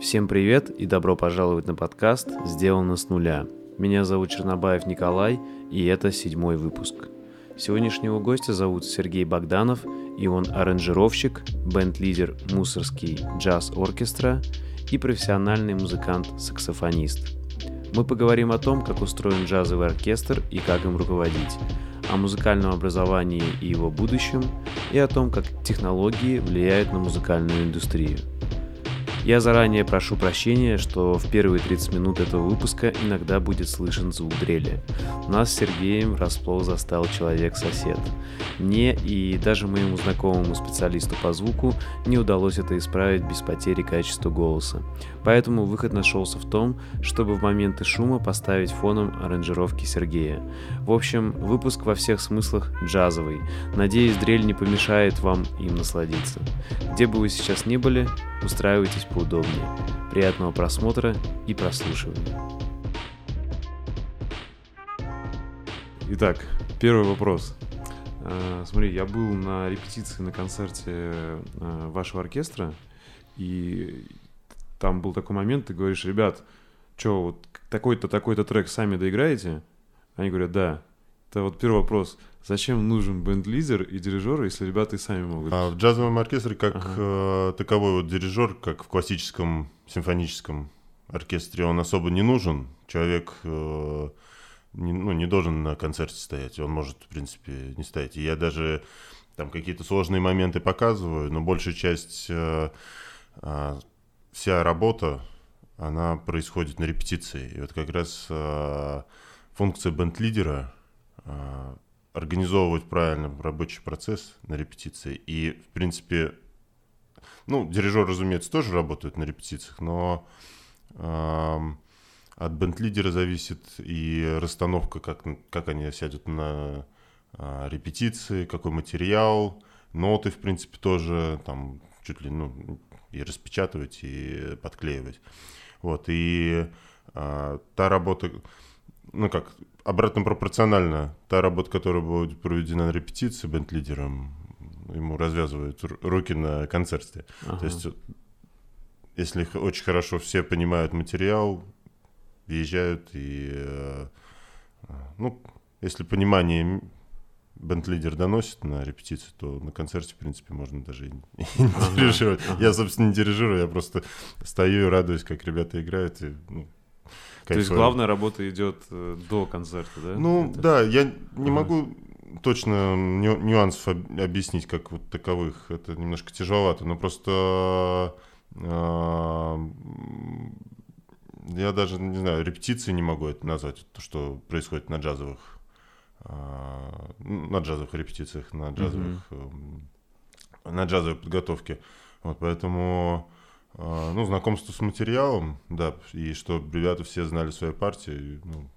Всем привет и добро пожаловать на подкаст «Сделано с нуля». Меня зовут Чернобаев Николай, и это седьмой выпуск. Сегодняшнего гостя зовут Сергей Богданов, и он аранжировщик, бенд-лидер «Мусорский джаз-оркестра» и профессиональный музыкант-саксофонист. Мы поговорим о том, как устроен джазовый оркестр и как им руководить, о музыкальном образовании и его будущем, и о том, как технологии влияют на музыкальную индустрию – я заранее прошу прощения, что в первые 30 минут этого выпуска иногда будет слышен звук дрели. Нас с Сергеем врасплох застал человек-сосед. Мне и даже моему знакомому специалисту по звуку не удалось это исправить без потери качества голоса. Поэтому выход нашелся в том, чтобы в моменты шума поставить фоном аранжировки Сергея. В общем, выпуск во всех смыслах джазовый. Надеюсь, дрель не помешает вам им насладиться. Где бы вы сейчас ни были, устраивайтесь поудобнее. Приятного просмотра и прослушивания. Итак, первый вопрос. А, смотри, я был на репетиции на концерте а, вашего оркестра, и там был такой момент, ты говоришь, ребят, что, вот такой-то, такой-то трек сами доиграете? Они говорят, да. Это вот первый вопрос. Зачем нужен бенд-лидер и дирижер, если ребята и сами могут? А в джазовом оркестре как ага. э, таковой вот дирижер, как в классическом симфоническом оркестре, он особо не нужен. Человек э, не, ну, не должен на концерте стоять. Он может, в принципе, не стоять. И я даже там какие-то сложные моменты показываю, но большая часть э, э, вся работа, она происходит на репетиции. И вот как раз э, функция бенд-лидера организовывать правильно рабочий процесс на репетиции. И, в принципе, ну, дирижер, разумеется, тоже работает на репетициях, но от бенд-лидера зависит и расстановка, как, как они сядут на э, репетиции, какой материал, ноты, в принципе, тоже там чуть ли, ну, и распечатывать, и подклеивать. Вот, и а, та работа, ну как, обратно пропорционально, та работа, которая будет проведена на репетиции бенд-лидером, ему развязывают руки на концерте. Ага. То есть, если очень хорошо все понимают материал, въезжают и, э, ну, если понимание бенд-лидер доносит на репетицию, то на концерте, в принципе, можно даже и не ага, дирижировать. Ага. Я, собственно, не дирижирую, я просто стою и радуюсь, как ребята играют. И, ну, то есть главная работа идет э, до концерта, да? Ну, Это... да, я не могу точно ню нюансов объяснить, как вот таковых. Это немножко тяжеловато, но просто э, я даже, не знаю, репетиции не могу это назвать, то, что происходит на джазовых а, на джазовых репетициях, на джазовых, mm-hmm. на джазовой подготовке. Вот, поэтому, а, ну, знакомство с материалом, да, и что ребята все знали свои партии, ну,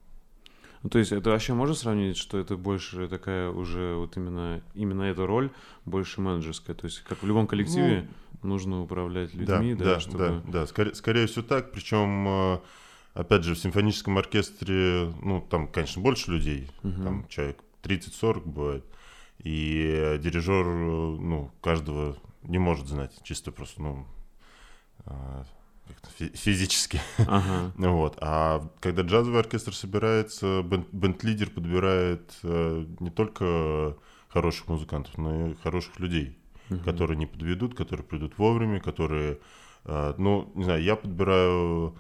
ну, то есть это вообще можно сравнить, что это больше такая уже вот именно, именно эта роль больше менеджерская? То есть как в любом коллективе ну, нужно управлять людьми, да, да, да чтобы... Да, да, скорее, скорее всего так, причем Опять же, в симфоническом оркестре, ну, там, конечно, больше людей, угу. там человек 30-40 бывает, и дирижер, ну, каждого не может знать, чисто просто, ну, а, физически. Ага. вот. А когда джазовый оркестр собирается, бенд-лидер подбирает э, не только хороших музыкантов, но и хороших людей, угу. которые не подведут, которые придут вовремя, которые, э, ну, не знаю, я подбираю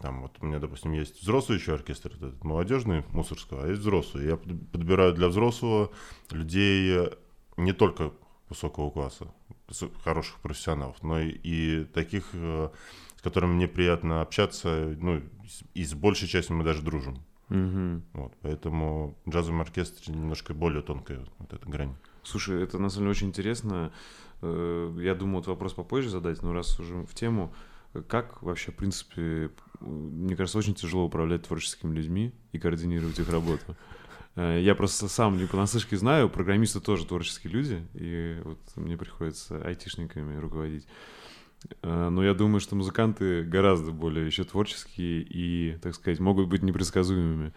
там вот у меня, допустим, есть взрослый еще оркестр, это молодежный мусорского, а есть взрослый. Я подбираю для взрослого людей не только высокого класса, хороших профессионалов, но и, и таких, э, с которыми мне приятно общаться, ну, и с большей частью мы даже дружим. Угу. Вот, поэтому в джазовом оркестре немножко более тонкая вот эта грань. Слушай, это на самом деле очень интересно. Э, я думаю, вот вопрос попозже задать, но раз уже в тему, как вообще, в принципе, мне кажется, очень тяжело управлять творческими людьми и координировать их работу. Э, я просто сам не понаслышке знаю, программисты тоже творческие люди, и вот мне приходится айтишниками руководить. Э, но я думаю, что музыканты гораздо более еще творческие и, так сказать, могут быть непредсказуемыми.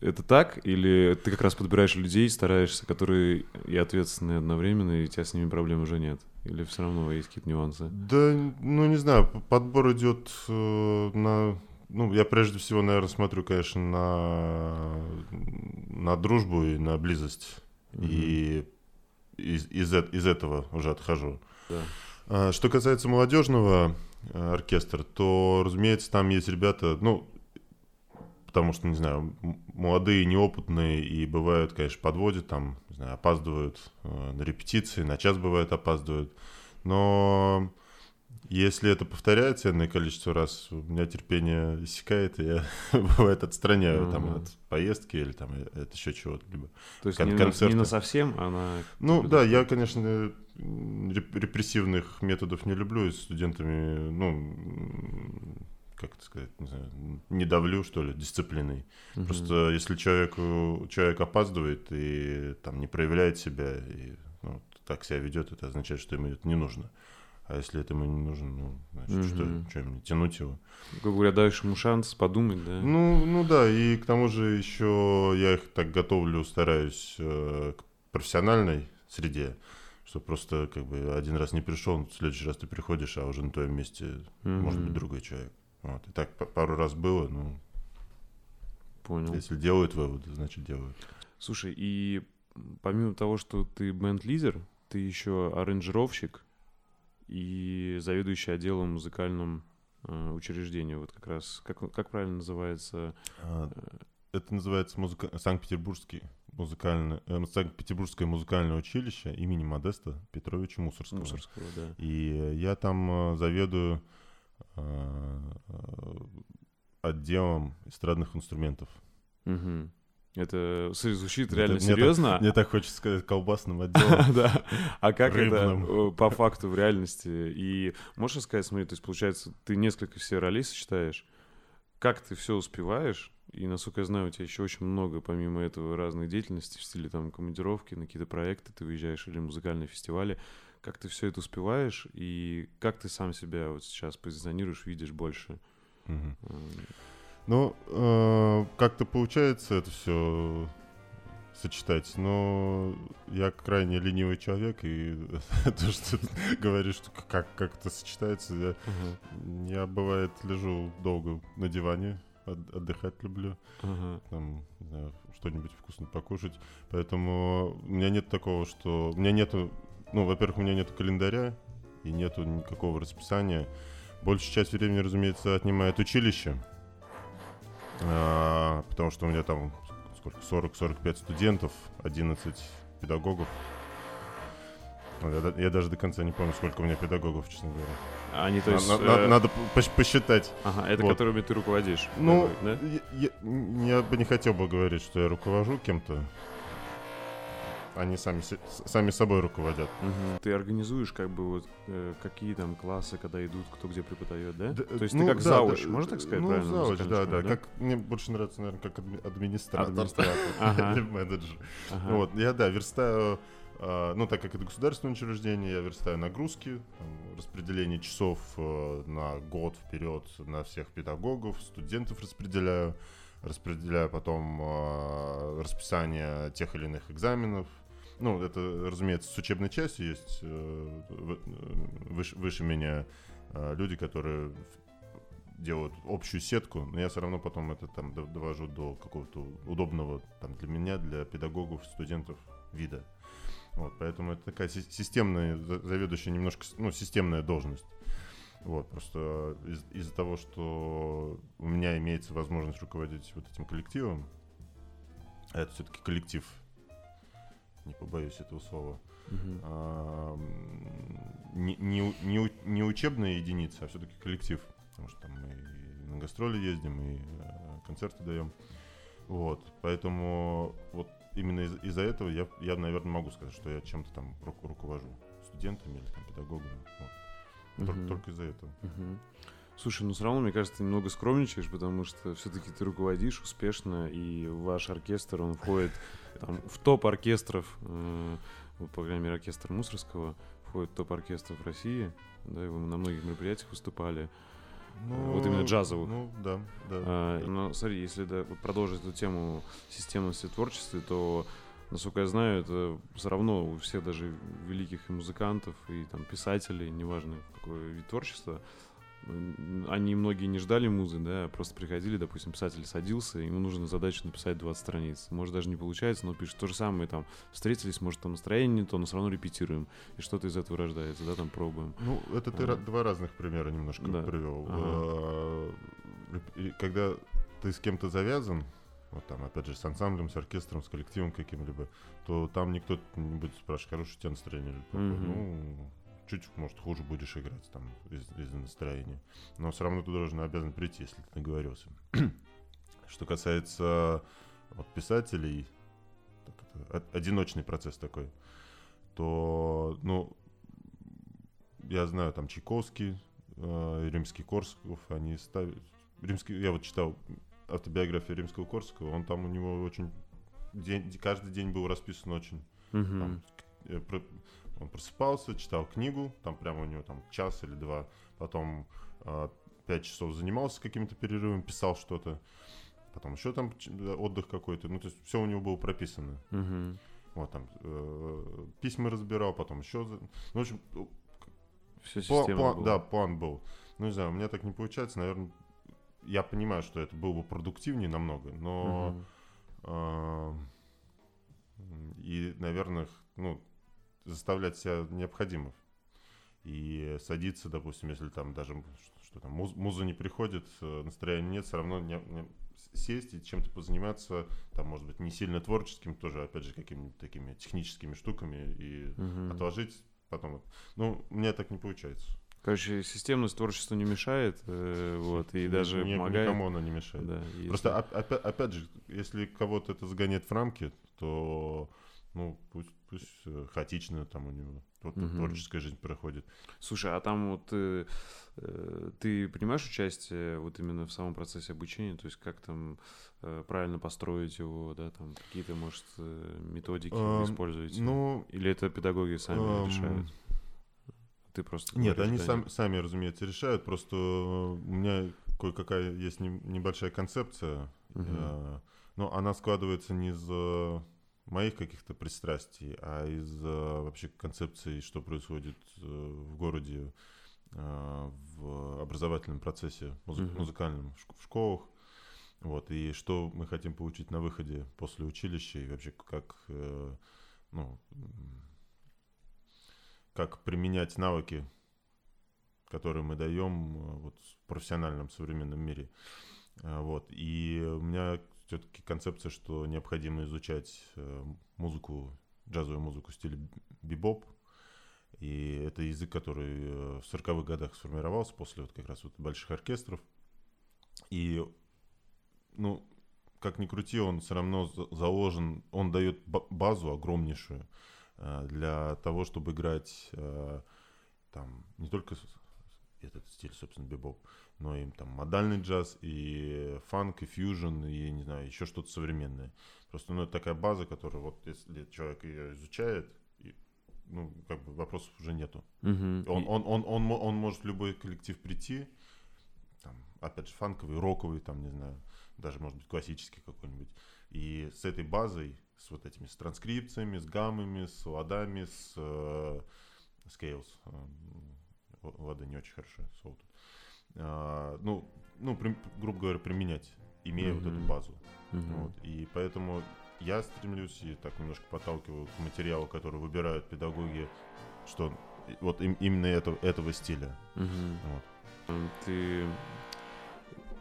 Это так? Или ты как раз подбираешь людей, стараешься, которые и ответственные одновременно, и у тебя с ними проблем уже нет? Или все равно есть какие-то нюансы? Да, ну не знаю, подбор идет э, на... Ну, я прежде всего, наверное, смотрю, конечно, на, на дружбу и на близость. Угу. И из, из, из этого уже отхожу. Да. А, что касается молодежного э, оркестра, то, разумеется, там есть ребята, ну, потому что, не знаю, молодые, неопытные, и бывают, конечно, подводят, там, не знаю, опаздывают э, на репетиции, на час бывает опаздывают. Но если это повторяется энное количество раз, у меня терпение иссякает, и я, бывает, отстраняю uh-huh. там от поездки или там от еще чего-то. Либо То есть кон- не, не на совсем, а на... Ну да, я, конечно, репрессивных методов не люблю, и с студентами, ну, как это сказать, не знаю, не давлю, что ли, дисциплиной. Угу. Просто если человек, человек опаздывает и там не проявляет себя, и ну, так себя ведет, это означает, что ему это не нужно. А если это ему не нужно, ну, значит, угу. что, что мне тянуть его? Как говоря, даешь ему шанс подумать, да? Ну, ну да, и к тому же еще я их так готовлю, стараюсь э, к профессиональной среде, что просто как бы один раз не пришел, в следующий раз ты приходишь, а уже на твоем месте угу. может быть другой человек. Вот. И так пару раз было, ну... Понял. Если делают выводы, значит делают. Слушай, и помимо того, что ты бенд-лидер, ты еще аранжировщик и заведующий отделом музыкальном э, учреждения. Вот как раз, как, как правильно называется? А, это называется музыка... Санкт-Петербургский музыкальное, э, Санкт-Петербургское музыкальное училище имени Модеста Петровича Мусорского. Мусорского, да. И я там э, заведую Э, отделом эстрадных инструментов. Угу. Это звучит реально это, серьезно. Мне так, мне так хочется сказать колбасным отделом. Да. А как это э, по факту в реальности? И можешь сказать, смотри, то есть получается, ты несколько все ролей сочетаешь. Как ты все успеваешь? И, насколько я знаю, у тебя еще очень много, помимо этого, разных деятельностей в стиле там командировки, на какие-то проекты ты выезжаешь или музыкальные фестивали как ты все это успеваешь и как ты сам себя вот сейчас позиционируешь, видишь больше? Угу. Ну, э, как-то получается это все сочетать, но я крайне ленивый человек, и то, что ты говоришь, что как, как это сочетается, я, uh-huh. я бывает лежу долго на диване, от, отдыхать люблю, uh-huh. там, не знаю, что-нибудь вкусно покушать, поэтому у меня нет такого, что... У меня нету ну, во-первых, у меня нет календаря и нету никакого расписания. Большую часть времени, разумеется, отнимает училище. А, потому что у меня там сколько, 40-45 студентов, 11 педагогов. Я, я даже до конца не помню, сколько у меня педагогов, честно говоря. Они, то есть, на, э... Надо посчитать. Ага, это вот. которыми ты руководишь. Ну, да? я, я, я бы не хотел бы говорить, что я руковожу кем-то они сами, сами собой руководят. Угу. Ты организуешь как бы вот э, какие там классы, когда идут, кто где преподает, да? да То есть ну, ты как да, завуч, да, можно так сказать ну, правильно? завуч, да, да, да. Как, мне больше нравится, наверное, как администратор. Администратор. Или менеджер. Вот, я, да, верстаю а, ну, так как это государственное учреждение, я верстаю нагрузки, там, распределение часов э, на год вперед на всех педагогов, студентов распределяю, распределяю потом э, расписание тех или иных экзаменов, ну, это, разумеется, с учебной частью есть э, выше, выше меня э, люди, которые делают общую сетку, но я все равно потом это там довожу до какого-то удобного там для меня, для педагогов, студентов вида. Вот, поэтому это такая системная, заведующая немножко, ну, системная должность. Вот, просто из- из-за того, что у меня имеется возможность руководить вот этим коллективом, а это все-таки коллектив не побоюсь этого слова, угу. а, не, не, не, не учебная единица, а все-таки коллектив. Потому что там мы на гастроли ездим, и э, концерты даем. Вот, поэтому вот именно из- из-за этого я, я, наверное, могу сказать, что я чем-то там ру- руковожу студентами или там, педагогами. Вот. Только, только из-за этого. Угу. Слушай, ну все равно, мне кажется, ты немного скромничаешь, потому что все-таки ты руководишь успешно, и ваш оркестр, он входит там, в топ оркестров, э, вот, по крайней мере, оркестр Мусорского входит в топ оркестров России, да, и вы на многих мероприятиях выступали. Ну, вот именно джазовых. Ну, да, да. А, но смотри, если да, продолжить эту тему системности творчества, то насколько я знаю, это все равно у всех даже великих и музыкантов, и там писателей, неважно какой вид творчества, они многие не ждали музы, да, а просто приходили, допустим, писатель садился, ему нужно задачу написать 20 страниц. Может, даже не получается, но пишет то же самое, там, встретились, может, там настроение не то, но все равно репетируем. И что-то из этого рождается, да, там пробуем. Ну, это ты а. два разных примера немножко да. привел. Ага. А, когда ты с кем-то завязан, вот там, опять же, с ансамблем, с оркестром, с коллективом каким-либо, то там никто не будет спрашивать, хорошее у тебя настроение или плохое. Mm-hmm. Ну, чуть, может, хуже будешь играть там из-за настроения. Но все равно ты должен обязан прийти, если ты договорился. Что касается вот, писателей, это, одиночный процесс такой, то, ну, я знаю, там Чайковский, э, Римский-Корсков, они ставят... Римский, я вот читал автобиографию Римского-Корского, он там у него очень... День, каждый день был расписан очень. Угу. Там, э, он просыпался, читал книгу, там прямо у него там час или два, потом э, пять часов занимался каким-то перерывом, писал что-то, потом еще там отдых какой-то, ну то есть все у него было прописано. Угу. Вот там э, письма разбирал, потом еще, ну в общем, все план, план, да, план был. Ну не знаю, у меня так не получается, наверное, я понимаю, что это было бы продуктивнее намного, но угу. э, и, наверное, ну заставлять себя необходимо. И садиться, допустим, если там даже что там муз, муза не приходит, э, настроения нет, все равно не, не, сесть и чем-то позаниматься, там, может быть, не сильно творческим, тоже, опять же, какими-то такими техническими штуками и угу. отложить потом. Ну, у меня так не получается. Короче, системность творчеству не мешает, э, вот, и даже не, помогает. Никому она не мешает. Да, Просто, опять, опять же, если кого-то это загоняет в рамки, то ну, пусть, пусть э, хаотично там у него вот, угу. творческая жизнь проходит. Слушай, а там вот э, э, ты принимаешь участие вот именно в самом процессе обучения, то есть как там э, правильно построить его, да, там какие-то, может, э, методики вы используете? Ну, Или это педагоги сами эм, решают? Ты просто Нет, они сам, сами, разумеется, решают. Просто у меня кое-какая есть не, небольшая концепция, угу. э, но она складывается не из моих каких-то пристрастий, а из вообще концепции, что происходит э, в городе э, в образовательном процессе музы- mm-hmm. музыкальном в школах. Вот, и что мы хотим получить на выходе после училища, и вообще как, э, ну, как применять навыки, которые мы даем вот, в профессиональном современном мире. Вот, и у меня все-таки концепция, что необходимо изучать э, музыку, джазовую музыку в стиле бибоп. И это язык, который э, в 40-х годах сформировался после вот как раз вот больших оркестров. И, ну, как ни крути, он все равно заложен, он дает базу огромнейшую э, для того, чтобы играть там не только этот стиль, собственно, бибоп, но и там модальный джаз, и фанк, и фьюжн, и, не знаю, еще что-то современное. Просто, ну, это такая база, которая вот, если человек ее изучает, и, ну, как бы вопросов уже нету. Угу. Он, он, он, он, он может в любой коллектив прийти, там, опять же, фанковый, роковый, там, не знаю, даже, может быть, классический какой-нибудь. И с этой базой, с вот этими, с транскрипциями, с гаммами, с ладами, с э, scales, лады не очень хорошо, соу тут. А, ну, ну при, грубо говоря, применять, имея mm-hmm. вот эту базу. Mm-hmm. Вот. И поэтому я стремлюсь и так немножко подталкиваю к материалу, который выбирают педагоги, что вот им, именно это, этого стиля. Mm-hmm. Вот. Ты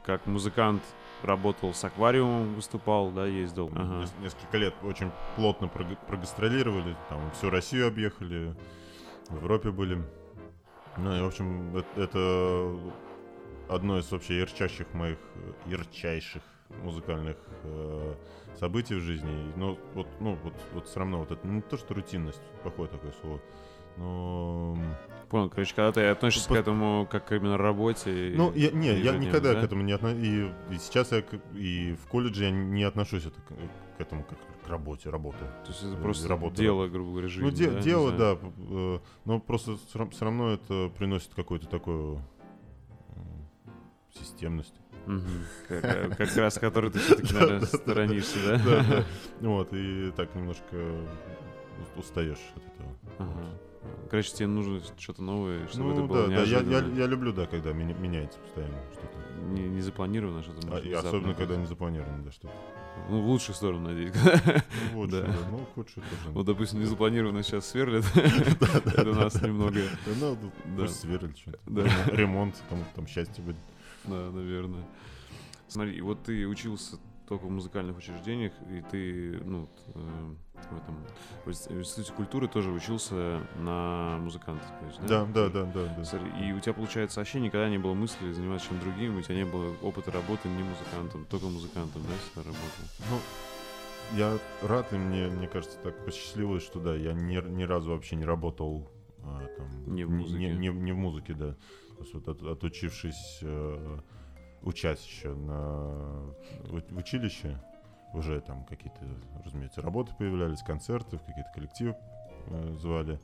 как музыкант работал с аквариумом, выступал, да, ездил. Ага. Несколько лет очень плотно прогастролировали, там всю Россию объехали, в Европе были. Ну и, в общем, это, это одно из вообще ярчайших моих, ярчайших музыкальных э, событий в жизни. Но вот, ну, вот, вот все равно вот это не то, что рутинность, плохое такое слово, но... Понял, короче, когда ты относишься По... к этому как именно работе... Ну, я, не, я никогда да? к этому не отношусь. И, и сейчас я и в колледже я не отношусь это, к этому как к работе, работы. То есть это просто работа, дело, грубо говоря, жизни, Ну, де, да? дело, да. Э, но просто все равно это приносит какой-то такой системность. Как, как раз который ты все-таки, наверное, сторонишься, да? Вот, и так немножко устаешь от этого. Короче, тебе нужно что-то новое, чтобы ну, это было да, да, я, я, я люблю, да, когда меняется постоянно что-то. Не, не запланировано что-то. А, и особенно, когда не запланировано, да, что-то. Ну, в лучшую сторону, надеюсь. Ну, лучше, да. да. Ну, худшую тоже. Вот, допустим, не запланировано сейчас сверлят. Это нас немного... Ну, пусть сверлят что-то. Ремонт, там счастье будет. Да, наверное. Смотри, вот ты учился только в музыкальных учреждениях, и ты, ну, э, в этом в институте культуры тоже учился на музыканта, конечно, да? Да, да, да, да, да. И у тебя, получается, вообще никогда не было мысли заниматься чем-то другим, у тебя не было опыта работы не музыкантом, только музыкантом, да, всегда работал? Ну, я рад, и мне, мне кажется, так посчастливилось, что да, я ни, ни разу вообще не работал а, там, не в музыке. Не, не, не в музыке, да. Вот от, отучившись э, учась еще на, в училище, уже там какие-то, разумеется, работы появлялись, концерты, какие-то коллективы э, звали.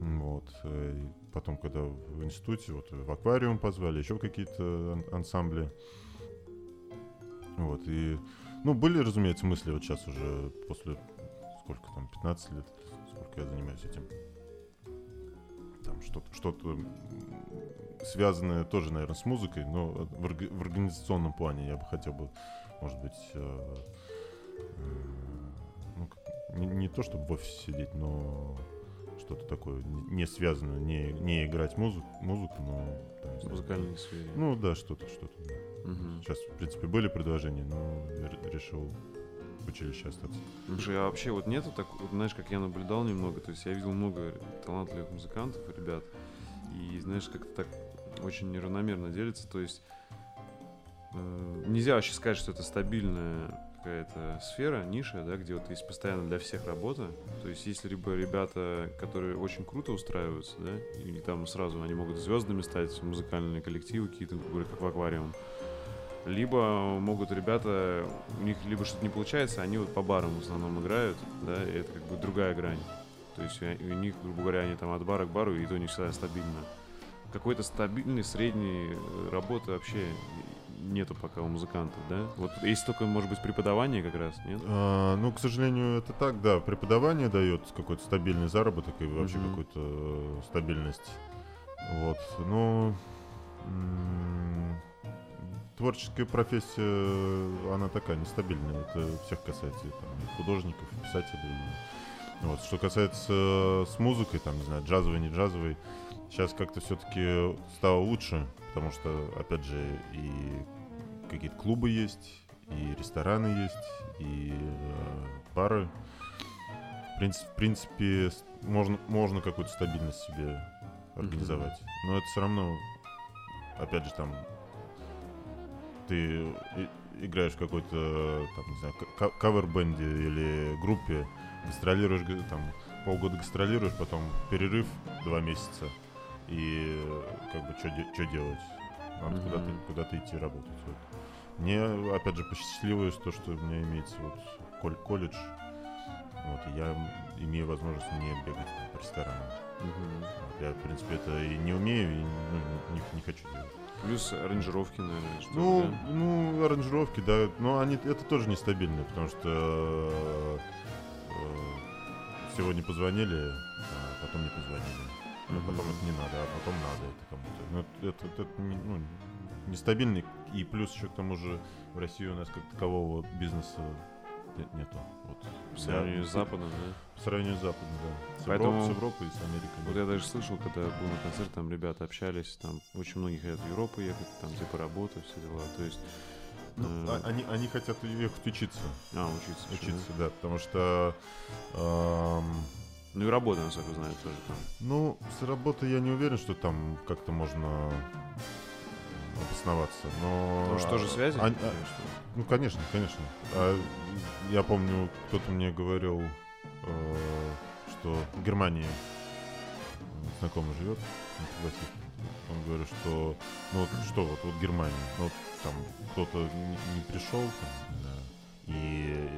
Вот. Э, и потом, когда в институте, вот в аквариум позвали, еще какие-то ансамбли. Вот. И, ну, были, разумеется, мысли вот сейчас уже после, сколько там, 15 лет, сколько я занимаюсь этим. Там что-то, что-то связанное тоже, наверное, с музыкой, но в, орг- в организационном плане я бы хотел бы, может быть, э, э, ну, не, не то чтобы в офисе сидеть, но что-то такое не связанное, не, не играть музыку, музыку но... Там, в музыкальной сфере. Ну да, что-то, что-то. Да. Угу. Сейчас, в принципе, были предложения, но решил училище остаться. Слушай, а вообще вот нету так, вот, знаешь, как я наблюдал немного, то есть я видел много талантливых музыкантов, ребят, и знаешь, как-то так очень неравномерно делится. То есть э, нельзя вообще сказать, что это стабильная какая-то сфера, ниша, да, где вот есть постоянно для всех работа. То есть если либо ребята, которые очень круто устраиваются, да, и там сразу они могут звездами стать, музыкальные коллективы какие-то, как в аквариум, либо могут ребята, у них либо что-то не получается, они вот по барам в основном играют, да, и это как бы другая грань. То есть у них, грубо говоря, они там от бара к бару, и то не всегда стабильно какой-то стабильной средней э, работы вообще нету пока у музыкантов, да? Вот есть только, может быть, преподавание как раз, нет? А, ну, к сожалению, это так, да. Преподавание дает какой-то стабильный заработок и вообще mm-hmm. какую-то э, стабильность. Вот. Но творческая профессия, она такая нестабильная. Это всех касается, там, художников, и писателей. Вот. Что касается э, с музыкой, там, не знаю, джазовой, не джазовой, Сейчас как-то все-таки стало лучше, потому что, опять же, и какие-то клубы есть, и рестораны есть, и э, бары. В принципе, в принципе можно, можно какую-то стабильность себе организовать. Mm-hmm. Но это все равно, опять же, там ты играешь в какой-то, там, не знаю, кавер-бенде или группе, гастролируешь, там, полгода гастролируешь, потом перерыв два месяца, и как бы что делать? Надо mm-hmm. куда-то, куда-то идти работать. Вот. Мне, опять же, посчастливилось то, что у меня имеется вот колледж. Вот, и я имею возможность не бегать по ресторанам. Mm-hmm. Вот, я, в принципе, это и не умею, и ну, не, не хочу делать. Плюс аранжировки, наверное, что Ну, да? ну, аранжировки, да. Но они это тоже нестабильно, потому что э, сегодня позвонили, а потом не позвонили а потом это не надо, а потом надо это кому-то. Ну, это, это, это ну, нестабильный. И плюс еще к тому же в России у нас как такового бизнеса нет, нету. Вот. В сравнении с Западом, да? В сравнении с Западом, да. С, Поэтому... Европой, с Европой и с Америкой. Вот я даже слышал, когда был на концерте, там ребята общались, там очень многие хотят в Европу ехать, там типа работа, все дела. То есть ну. А, они, они хотят ехать учиться. А, учиться. Учиться, да, да потому что эм, ну и работа, насколько знаю, тоже там. Ну, с работы я не уверен, что там как-то можно обосноваться, но... Потому что тоже связи? А, а, ну, конечно, конечно. А, я помню, кто-то мне говорил, что в Германии знакомый живет, он говорит, что ну вот что вот, вот Германия, ну, вот там кто-то не, не пришел, там, да, и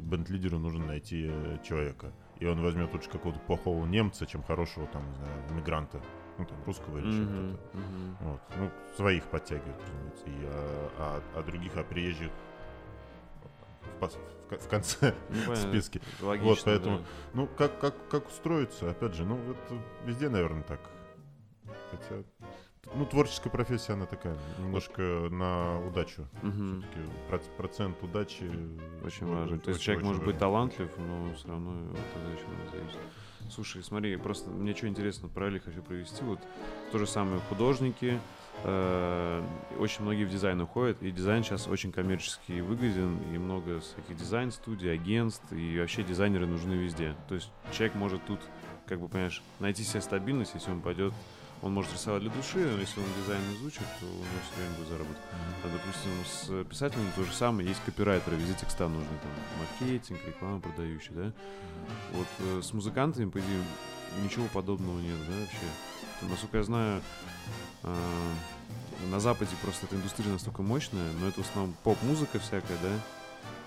бенд-лидеру нужно найти человека и он возьмет лучше какого-то плохого немца, чем хорошего, там, не знаю, иммигранта. ну, там, русского или еще Мгм, кто-то. мгм. Вот. Ну, своих подтягивают, разумеется, и, а, а- а других, а приезжих в, конце Ну, это Логично, Вот, поэтому- да. Ну, как, как, как устроиться, опять же, ну, это везде, наверное, так. Хотя, ну, творческая профессия, она такая, немножко на удачу. Все-таки процент удачи... Очень важен. То есть человек может быть талантлив, но все равно от этого еще много зависит. Слушай, смотри, просто мне что интересно, параллель хочу провести. Вот то же самое художники, очень многие в дизайн уходят, и дизайн сейчас очень коммерчески выгоден, и много всяких дизайн-студий, агентств, и вообще дизайнеры нужны везде. То есть человек может тут, как бы, понимаешь, найти себе стабильность, если он пойдет, он может рисовать для души, но если он дизайн изучит, то у него все время будет заработок. А, допустим, с писателями то же самое, есть копирайтеры, везде текста нужны, там, маркетинг, реклама продающая, да. Вот э, с музыкантами, по идее, ничего подобного нет, да, вообще. Насколько я знаю, э, на Западе просто эта индустрия настолько мощная, но это в основном поп-музыка всякая, да,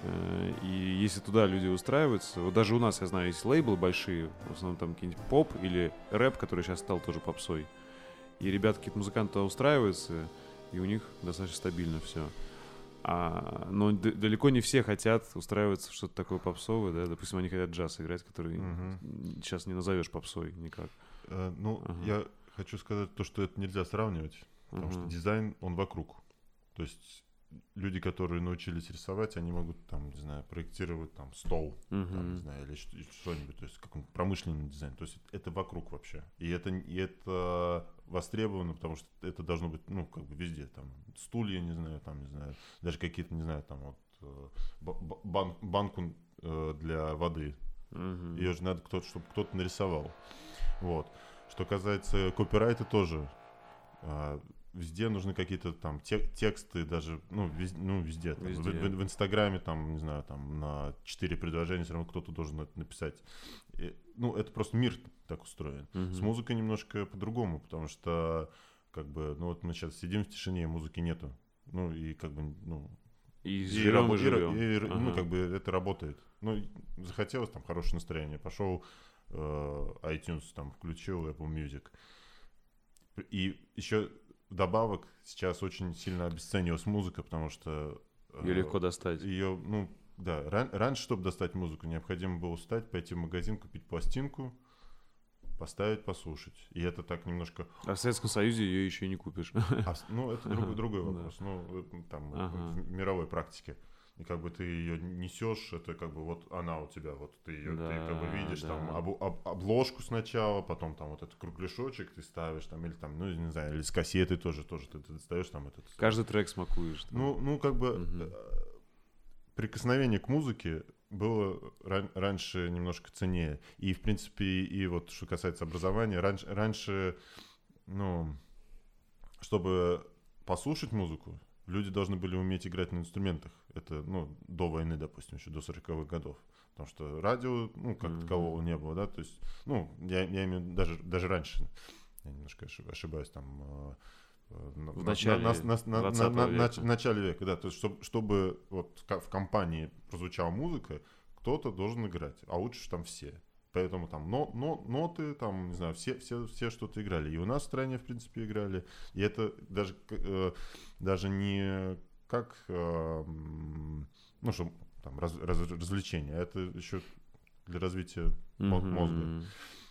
Э, и если туда люди устраиваются, вот даже у нас, я знаю, есть лейблы большие, в основном там какие-нибудь поп или рэп, который сейчас стал тоже попсой. И ребята, какие-то музыканты туда устраиваются, и у них достаточно стабильно все. А, но д- далеко не все хотят устраиваться в что-то такое попсовое, да, допустим, они хотят джаз играть, который Мгм. сейчас не назовешь попсой никак. Э, ну, Ага. я хочу сказать то, что это нельзя сравнивать, потому что Мгм. дизайн, он вокруг. То есть люди, которые научились рисовать, они могут, там, не знаю, проектировать там стол, там, Мгм. не знаю, или что- что-нибудь, то есть какой-нибудь промышленный дизайн. То есть это вокруг вообще. И это, и это востребовано, потому что это должно быть, ну, как бы везде, там, стулья, не знаю, там, не знаю, даже какие-то, не знаю, там, вот, э, ба- ба- бан- банку э, для воды, Мгм. ее же надо кто-то, чтобы кто-то нарисовал. Вот. Что касается копирайта тоже, а, везде нужны какие-то там те- тексты, даже, ну, вез- ну везде. там. В- Везде. В, в Инстаграме, там, не знаю, там на четыре предложения все равно кто-то должен это написать. И, ну, это просто мир так устроен. Мгм. С музыкой немножко по-другому, потому что, как бы, ну вот мы сейчас сидим в тишине, музыки нету. Ну, и как бы, ну, И и живем и и- и- ну, Ага. как бы это работает. Ну, захотелось там хорошее настроение. Пошел iTunes там включил, Apple Music. И еще вдобавок сейчас очень сильно обесценилась музыка, потому что... э, Ее легко достать. Ее, ну, да, ран- раньше, чтобы достать музыку, необходимо было встать, пойти в магазин, купить пластинку, поставить, послушать. И это так немножко... А в Советском Союзе ее еще и не купишь. А, ну, это другой, другой Да. вопрос. Ну, это там Ага. в мировой практике. И как бы ты ее несешь, это как бы вот она у тебя, вот ты ее, ты Да, как бы видишь да. там обу- об- обложку сначала, потом там вот этот кругляшочек ты ставишь там, или там, ну, не знаю, или с кассеты тоже, тоже ты, ты достаешь там этот... Каждый трек смакуешь. там. Ну, ну, как бы э, прикосновение к музыке было ран- раньше немножко ценнее. И, в принципе, и вот что касается образования, раньше, раньше, ну, чтобы послушать музыку, люди должны были уметь играть на инструментах. Это, ну, до войны, допустим, еще до 40-х годов. Потому что радио, ну, как Мгм. такового не было, да, то есть, ну, я, я имею в виду даже, даже раньше, я немножко ошиб- ошибаюсь, там, на- В на- начале на- на- на- 20 на- на- века. в начале века, да, то есть, чтобы, чтобы вот в компании прозвучала музыка, кто-то должен играть, а лучше там все. Поэтому там но, но, ноты, там, не знаю, все, все, все что-то играли. И у нас в стране, в принципе, играли. И это даже, э, даже не как, э, ну, что там, раз- раз- развлечение, а это еще для развития Мгм. мозга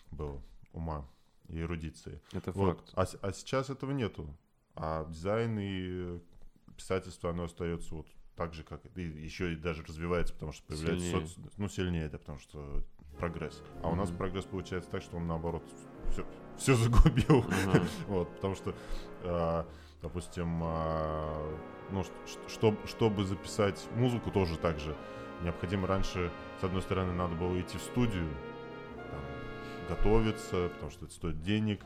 было, ума и эрудиции. Это Вот. факт. А, а сейчас этого нету. А дизайн и писательство, оно остается вот так же, как и еще и даже развивается, потому что появляется Сильнее. соц... ну сильнее, да, потому что прогресс. А у нас прогресс получается так, что он наоборот все, все загубил. Ага. Вот, потому что, а, допустим, а, ну, чтоб- чтобы записать музыку тоже так же, необходимо раньше, с одной стороны, надо было идти в студию, там, готовиться, потому что это стоит денег,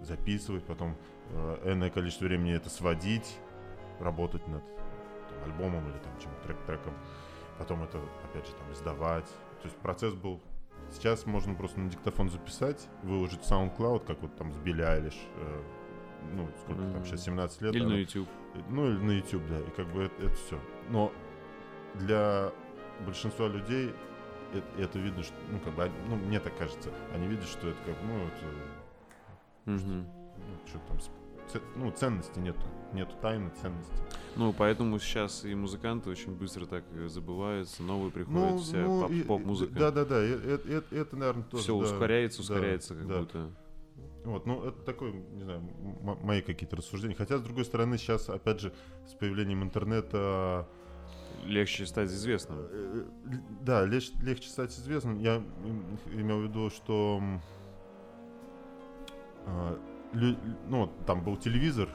записывать, потом э, энное количество времени это сводить, работать над там, альбомом или там чем-то трек треком, потом это, опять же, там, издавать. То есть процесс был... Сейчас можно просто на диктофон записать, выложить в SoundCloud, как вот там с Билли Айлиш, э, ну, сколько там Мгм. сейчас, 17 лет. Или она- на YouTube. ну, или на YouTube, да, и как бы это, все. Но для большинства людей это, это видно, что, ну, как бы, ну, мне так кажется, они видят, что это как, ну, это Мгм. ну, что там, ну, ценности нету. Нету тайны, ценности. Ну, поэтому сейчас и музыканты очень быстро так забываются, новые приходят, ну, вся ну, поп- поп-музыка. Да-да-да, это, это, это, наверное, тоже. Все да, ускоряется, ускоряется да, как да. будто. Вот, ну, это такое, не знаю, мои какие-то рассуждения. Хотя, с другой стороны, сейчас, опять же, с появлением интернета... Легче стать известным. Э, э, да, легче, легче стать известным. Я имел в виду, что... Ну, там был телевизор,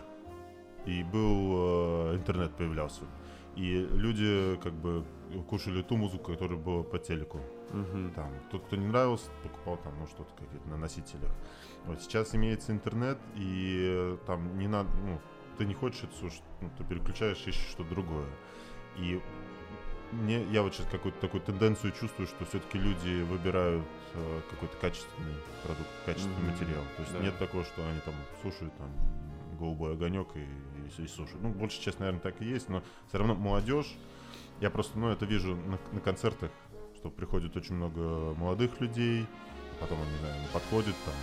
и был э, интернет появлялся. И люди как бы кушали ту музыку, которая была по телеку. Угу. Там, тот, кто не нравился, покупал там, ну, что-то какие-то на носителях. Вот сейчас имеется интернет, и там не надо, ну, ты не хочешь это слушать, ну, ты переключаешь, ищешь что-то другое. И мне, я вот сейчас какую-то такую тенденцию чувствую, что все-таки люди выбирают э, какой-то качественный продукт, качественный mm-hmm. материал. То есть да. нет такого, что они там слушают там голубой огонек и, и, и слушают. Ну, больше, честно, наверное, так и есть, но все равно молодежь, я просто, ну, это вижу на, на концертах, что приходит очень много молодых людей, потом они, наверное, подходят, там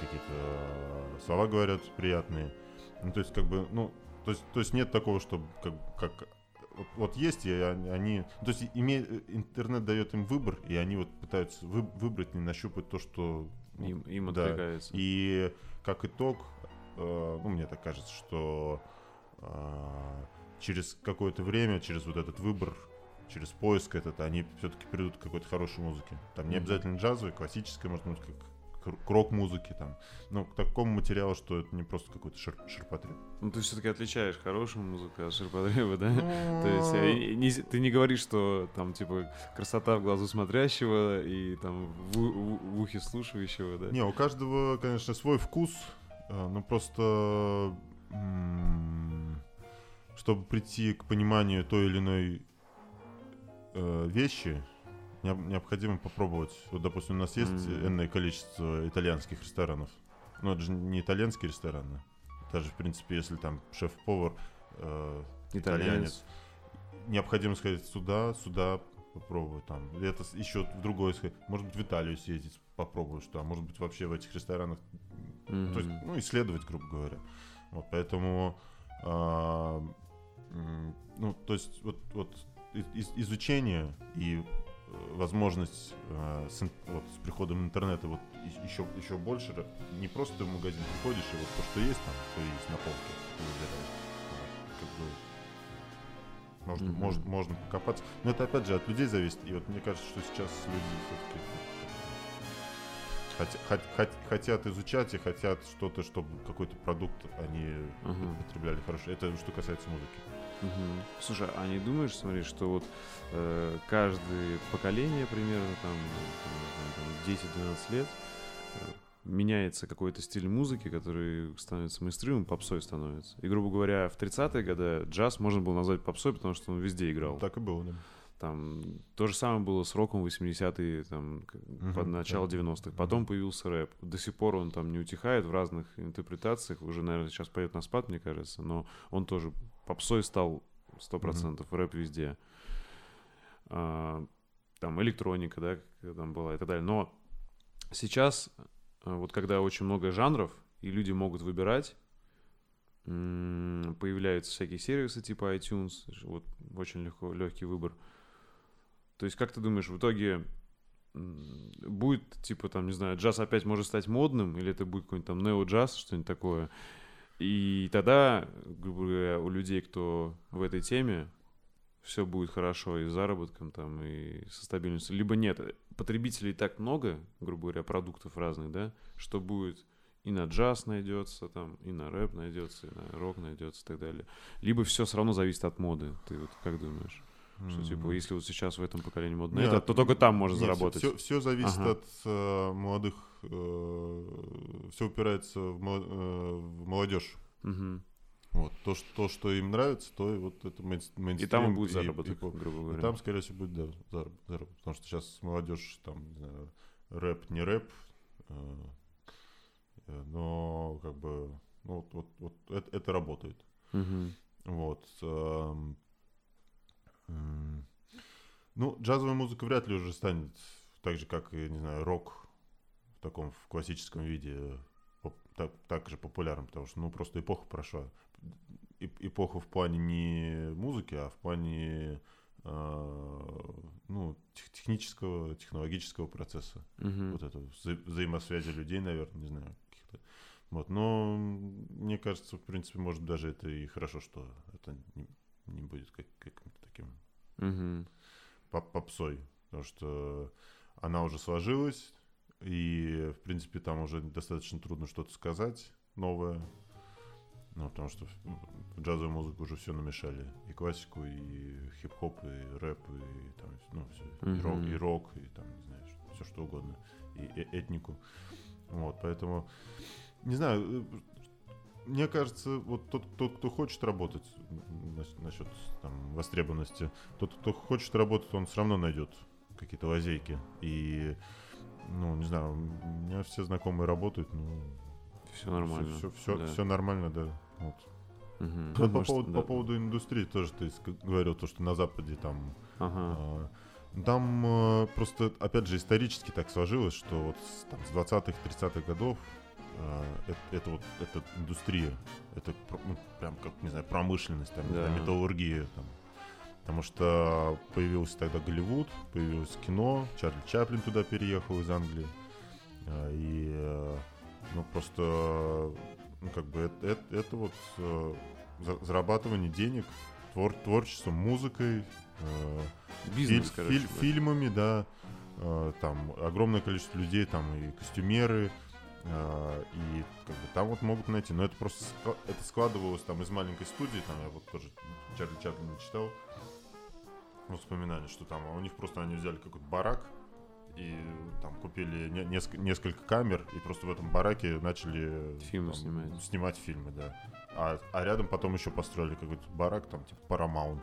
какие-то э, слова говорят приятные. Ну, то есть, как бы, ну, то есть, то есть нет такого, что как, как вот, есть, и они... То есть име, интернет дает им выбор, и они вот пытаются вы, выбрать, не нащупать то, что... Им, им да. откликается. И как итог, э, ну, мне так кажется, что э, через какое-то время, через вот этот выбор, через поиск этот, они все-таки придут к какой-то хорошей музыке. Там не обязательно джазовой, классической, может быть, как к рок-музыке там. Ну, к такому материалу, что это не просто какой-то шир ширпотреб. Ну, ты все-таки отличаешь хорошую музыку от ширпотреба, да? То есть а, не, ты не говоришь, что там, типа, красота в глазу смотрящего и там в, в, в ухе слушающего, да? Не, у каждого, конечно, свой вкус, а, но просто чтобы прийти к пониманию той или иной э, вещи, необходимо попробовать. Вот, допустим, у нас есть mm-hmm. энное количество итальянских ресторанов. Но это же не итальянские рестораны. Даже, в принципе, если там шеф-повар э, итальянец, необходимо сказать сюда, сюда попробовать там. Это еще в другое сказать. Может быть, в Италию съездить, попробовать что, а может быть, вообще в этих ресторанах. Mm-hmm. То есть, ну, исследовать, грубо говоря. Вот, поэтому, э, ну, то есть, вот, вот из, изучение и возможность э, с, вот, с приходом интернета вот еще, еще больше, не просто ты в магазин приходишь и вот то, что есть там, то есть на полке, ты выбираешь. Вот, как бы можно, mm-hmm. можно, можно покопаться. Но это опять же от людей зависит. И вот мне кажется, что сейчас люди все-таки хот, хот, хот, хотят изучать и хотят что-то, чтобы какой-то продукт они uh-huh. потребляли хорошо. Это что касается музыки. Угу. Слушай, а не думаешь, смотри, что вот э, каждое поколение примерно там, там 10-12 лет э, меняется какой-то стиль музыки, который становится мейнстримом, попсой становится. И, грубо говоря, в 30-е годы джаз можно было назвать попсой, потому что он везде играл. Так и было, да. Там то же самое было с роком 80-е, там, uh-huh, под начало да. 90-х. Потом появился рэп. До сих пор он там не утихает в разных интерпретациях. Уже, наверное, сейчас пойдет на спад, мне кажется. Но он тоже попсой стал 100%. Uh-huh. Рэп везде. А, там электроника, да, там была и так далее. Но сейчас, а, вот когда очень много жанров, и люди могут выбирать, появляются всякие сервисы типа iTunes, вот очень легко, легкий выбор – то есть, как ты думаешь, в итоге будет, типа, там, не знаю, джаз опять может стать модным, или это будет какой-нибудь там нео-джаз, что-нибудь такое. И тогда, грубо говоря, у людей, кто в этой теме, все будет хорошо и с заработком там, и со стабильностью. Либо нет, потребителей так много, грубо говоря, продуктов разных, да, что будет и на джаз найдется, там, и на рэп найдется, и на рок найдется и так далее. Либо все все равно зависит от моды. Ты вот как думаешь? Что, типа, если вот сейчас в этом поколении модно нет, это, то только там можно нет, заработать. Все, все зависит ага. от э, молодых, э, все упирается в, э, в молодежь. Угу. Вот, то, что, то, что им нравится, то и вот это мейнстрим. И там и будет заработок, и, и, грубо говоря. И там, скорее всего, будет, да, заработок. Потому что сейчас молодежь, там, не знаю, рэп, не рэп, э, э, но, как бы, ну, вот, вот, вот это, это работает. Угу. Вот. Э, ну, джазовая музыка вряд ли уже станет так же, как, я не знаю, рок в таком в классическом виде так, так же популярным, потому что, ну, просто эпоха прошла. Эпоха в плане не музыки, а в плане э, ну, технического, технологического процесса. Мгм. Вот это вза- взаимосвязи людей, наверное, не знаю, каких-то. Вот, но мне кажется, в принципе, может даже это и хорошо, что это не, не будет как, каким-то таким Мгм. поп- попсой, потому что она уже сложилась, и, в принципе, там уже достаточно трудно что-то сказать новое, ну, потому что в- в джазовую музыку уже все намешали, и классику, и хип-хоп, и рэп, и там, ну, все, и, рок, и рок, и там, не знаю, все что угодно, и э- этнику, вот, поэтому, не знаю, мне кажется, вот тот, тот, кто хочет работать насчет там, востребованности, тот, кто хочет работать, он все равно найдет какие-то лазейки. И, ну, не знаю, у меня все знакомые работают, ну, Все нормально. Все, все, да. нормально, да. Вот. Вот по, Может, поводу, да. по поводу индустрии тоже ты говорил, то, что на Западе там... Ага. а, там э, просто, опять же, исторически так сложилось, что вот с, там, с 20-х, 30-х годов это, это вот эта индустрия, это ну, прям как, не знаю, промышленность, там, Да. металлургия, там. Потому что появился тогда Голливуд, появилось кино, Чарли Чаплин туда переехал из Англии. А, И, ну, просто, ну, как бы, это, это, это вот э, за- зарабатывание денег, твор, творчеством, музыкой, э, Бизнес, Филь- короче. филь- фильмами, да. Э, Там огромное количество людей, там и костюмеры, и как бы там вот могут найти. Но это просто это складывалось там из маленькой студии, там я вот тоже Чарли Чаплина читал, вспоминали, что там а у них просто они взяли какой-то барак, и там купили не- неск- несколько камер, и просто в этом бараке начали Фильмы там, снимать. снимать фильмы, да. А, а рядом потом еще построили какой-то барак, там типа Paramount.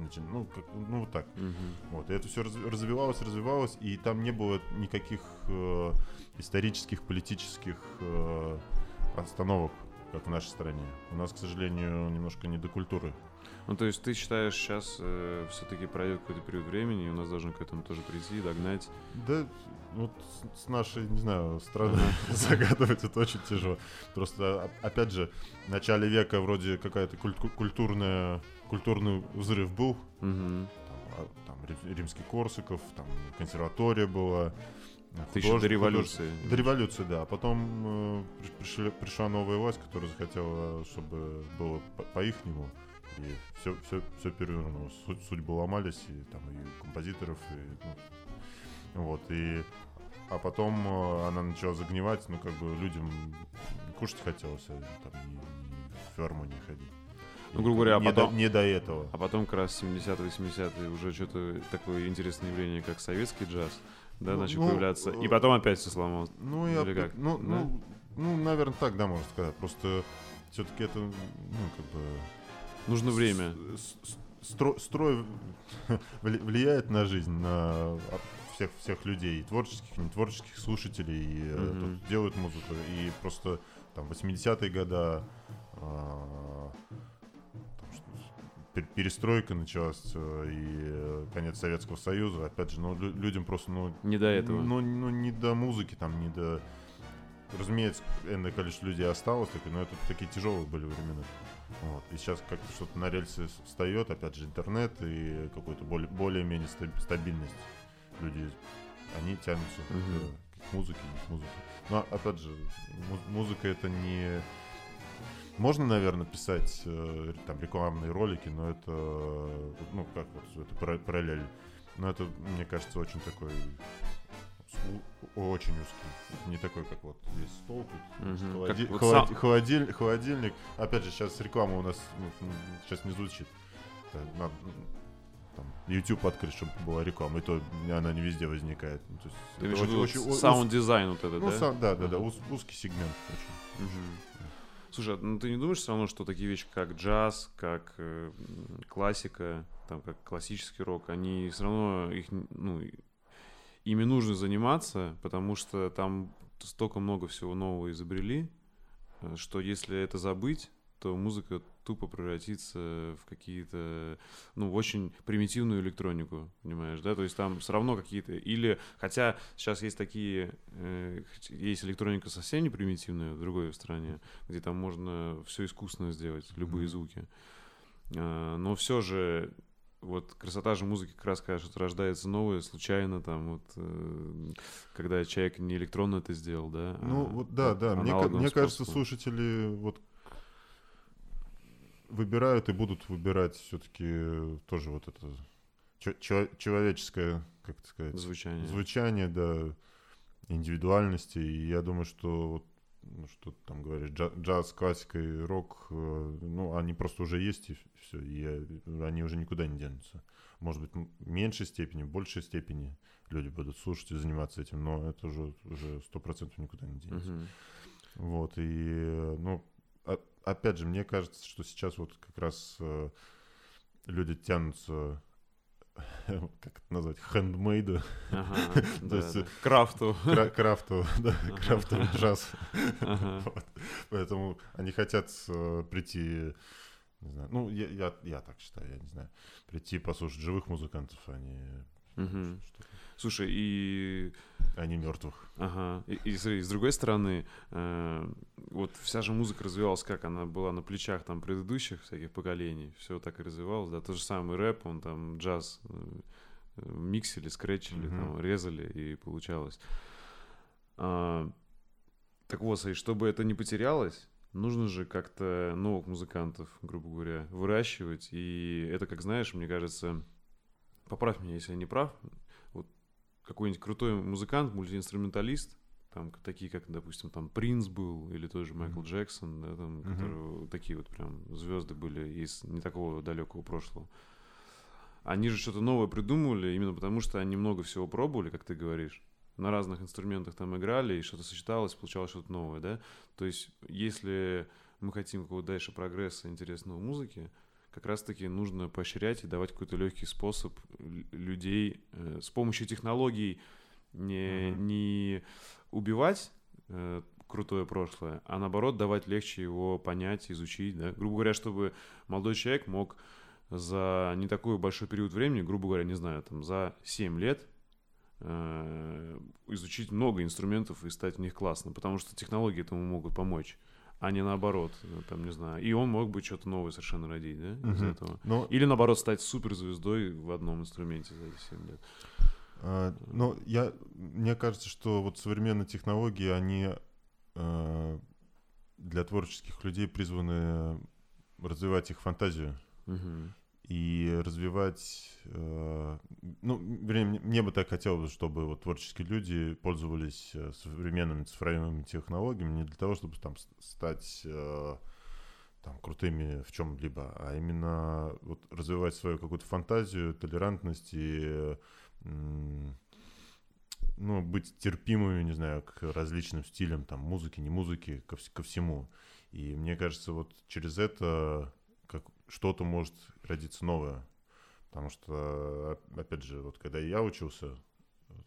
Начи- Ну, как, ну, вот так. Мгм. Вот, и это все развивалось, развивалось, и там не было никаких э, исторических, политических э, остановок, как в нашей стране. У нас, к сожалению, немножко не до культуры. Ну, то есть ты считаешь, сейчас все-таки пройдет какой-то период времени, и у нас должны к этому тоже прийти, догнать. Да, вот с, нашей, не знаю, страны загадывать это очень тяжело. Просто, о- опять же, в начале века вроде какая-то культ- культурная, культурный взрыв был, там, а, там Ри- римский Корсаков, там консерватория была. Ты еще до революции. До революции, да. А потом э, пришли- пришла новая власть, которая захотела, чтобы было по- по-ихнему. И все, все, все перевернулось. Суть- судьбы ломались, и там и композиторов, и, ну, вот, и а потом э, она начала загнивать, ну, как бы людям кушать хотелось, а там ни в ферму не ходить. Ну, грубо говоря, а не, потом- до, не до этого. А потом как раз 70-80-е уже что-то такое интересное явление, как советский джаз, да, Ну, начал ну, появляться. И э, потом опять все сломалось. Ну, я, Или как? ну, Да? ну, ну, наверное, так, да, можно сказать. Просто все-таки это, ну, как бы... Нужно время. стро- строй вли- влияет на жизнь, на а, всех, всех людей, и творческих, и нетворческих слушателей, и э, Мгм. тут делают музыку. И просто там 80-е года там пер- перестройка началась, э, и э, конец Советского Союза. Опять же, ну, лю- людям просто, ну, Не до этого. ну, ну, не до музыки, там, не до... Разумеется, энное количество людей осталось, но это такие тяжелые были времена. Вот. И сейчас как-то что-то на рельсы встает, опять же, интернет и какой-то более, более-менее ста- стабильность. Люди, они тянутся к- Мгм. к, музыке, не к музыке. Но, опять же, му- музыка это не... Можно, наверное, писать э, там рекламные ролики, но это, ну, как вот, это пара- параллель. Но это, мне кажется, очень такой очень узкий. Не такой, как вот здесь стол, тут Мгм. холоди- Как вот холод- сам- холодиль- холодильник. Опять же, сейчас реклама у нас ну, сейчас не звучит. Надо, там, YouTube открыть, чтобы была реклама, и то она не везде возникает. Ну, то есть Ты это виду очень- очень- саунд-дизайн вот это, ну, да? сам- да, да, да, уз- узкий сегмент очень. Мгм. Слушай, а, ну ты не думаешь все равно, что такие вещи, как джаз, как э, классика, там, как классический рок, они все равно их, ну, ими нужно заниматься, потому что там столько много всего нового изобрели, э, что если это забыть, то музыка тупо превратится в какие-то, ну, очень примитивную электронику, понимаешь, да, то есть там все равно какие-то, или, хотя сейчас есть такие, э, есть электроника совсем не примитивная в другой стране, где там можно все искусственно сделать, любые mm-hmm. звуки, э, но все же вот красота же музыки как раз, конечно, рождается новое, случайно там вот, э, когда человек не электронно это сделал, да? Ну а, вот да, да. Мне, мне кажется, слушатели вот выбирают и будут выбирать все-таки тоже вот это человеческое, как это сказать, звучание, звучание, да, индивидуальности. И я думаю, что вот ну, что ты там говоришь, джаз, классика и рок, э, ну, они просто уже есть, и все, и они уже никуда не денутся. Может быть, в меньшей степени, в большей степени люди будут слушать и заниматься этим, но это уже уже сто процентов никуда не денется. Uh-huh. Вот, и, ну, опять же, мне кажется, что сейчас вот как раз э, люди тянутся как это назвать, хендмейда. Ага, То есть, да. Крафту. Крафту, да, крафту джаз. Поэтому они хотят э, прийти, не знаю, ну, я, я, я так считаю, я не знаю, прийти послушать живых музыкантов, а не Угу. Слушай, и... Они мертвых. Ага. И, и, и с другой стороны, э, вот вся же музыка развивалась как? Она была на плечах там предыдущих всяких поколений. Все так и развивалось, да. То же самое рэп, он там джаз э, миксили, скретчили, угу. там, резали, и получалось. А, так вот, и чтобы это не потерялось, нужно же как-то новых музыкантов, грубо говоря, выращивать. И это, как знаешь, мне кажется, поправь меня, если я не прав, какой-нибудь крутой музыкант, мультиинструменталист, там такие, как, допустим, там Принц был, или тоже Майкл mm-hmm. Джексон, да, там, mm-hmm. которые такие вот прям звезды были из не такого далекого прошлого. Они же что-то новое придумывали, именно потому что они много всего пробовали, как ты говоришь. На разных инструментах там играли, и что-то сочеталось, получалось что-то новое, да? То есть, если мы хотим какого-то дальше прогресса интересного музыки, как раз-таки нужно поощрять и давать какой-то легкий способ людей э, с помощью технологий не, mm-hmm. не убивать э, крутое прошлое, а наоборот давать легче его понять, изучить, да? грубо говоря, чтобы молодой человек мог за не такой большой период времени, грубо говоря, не знаю, там за 7 лет э, изучить много инструментов и стать в них классным, потому что технологии этому могут помочь а не наоборот, там, не знаю. И он мог бы что-то новое совершенно родить, да, угу. из этого. Но... Или наоборот стать суперзвездой в одном инструменте за эти 7 лет. А, ну, я, мне кажется, что вот современные технологии, они а, для творческих людей призваны развивать их фантазию. Угу и развивать... Э, ну, мне, мне бы так хотелось, чтобы вот творческие люди пользовались э, современными цифровыми технологиями не для того, чтобы там стать э, там, крутыми в чем-либо, а именно вот развивать свою какую-то фантазию, толерантность и ну, быть терпимыми, не знаю, к различным стилям, там, музыки, не музыки, ко, ко всему. И мне кажется, вот через это что-то может родиться новое. Потому что, опять же, вот когда я учился,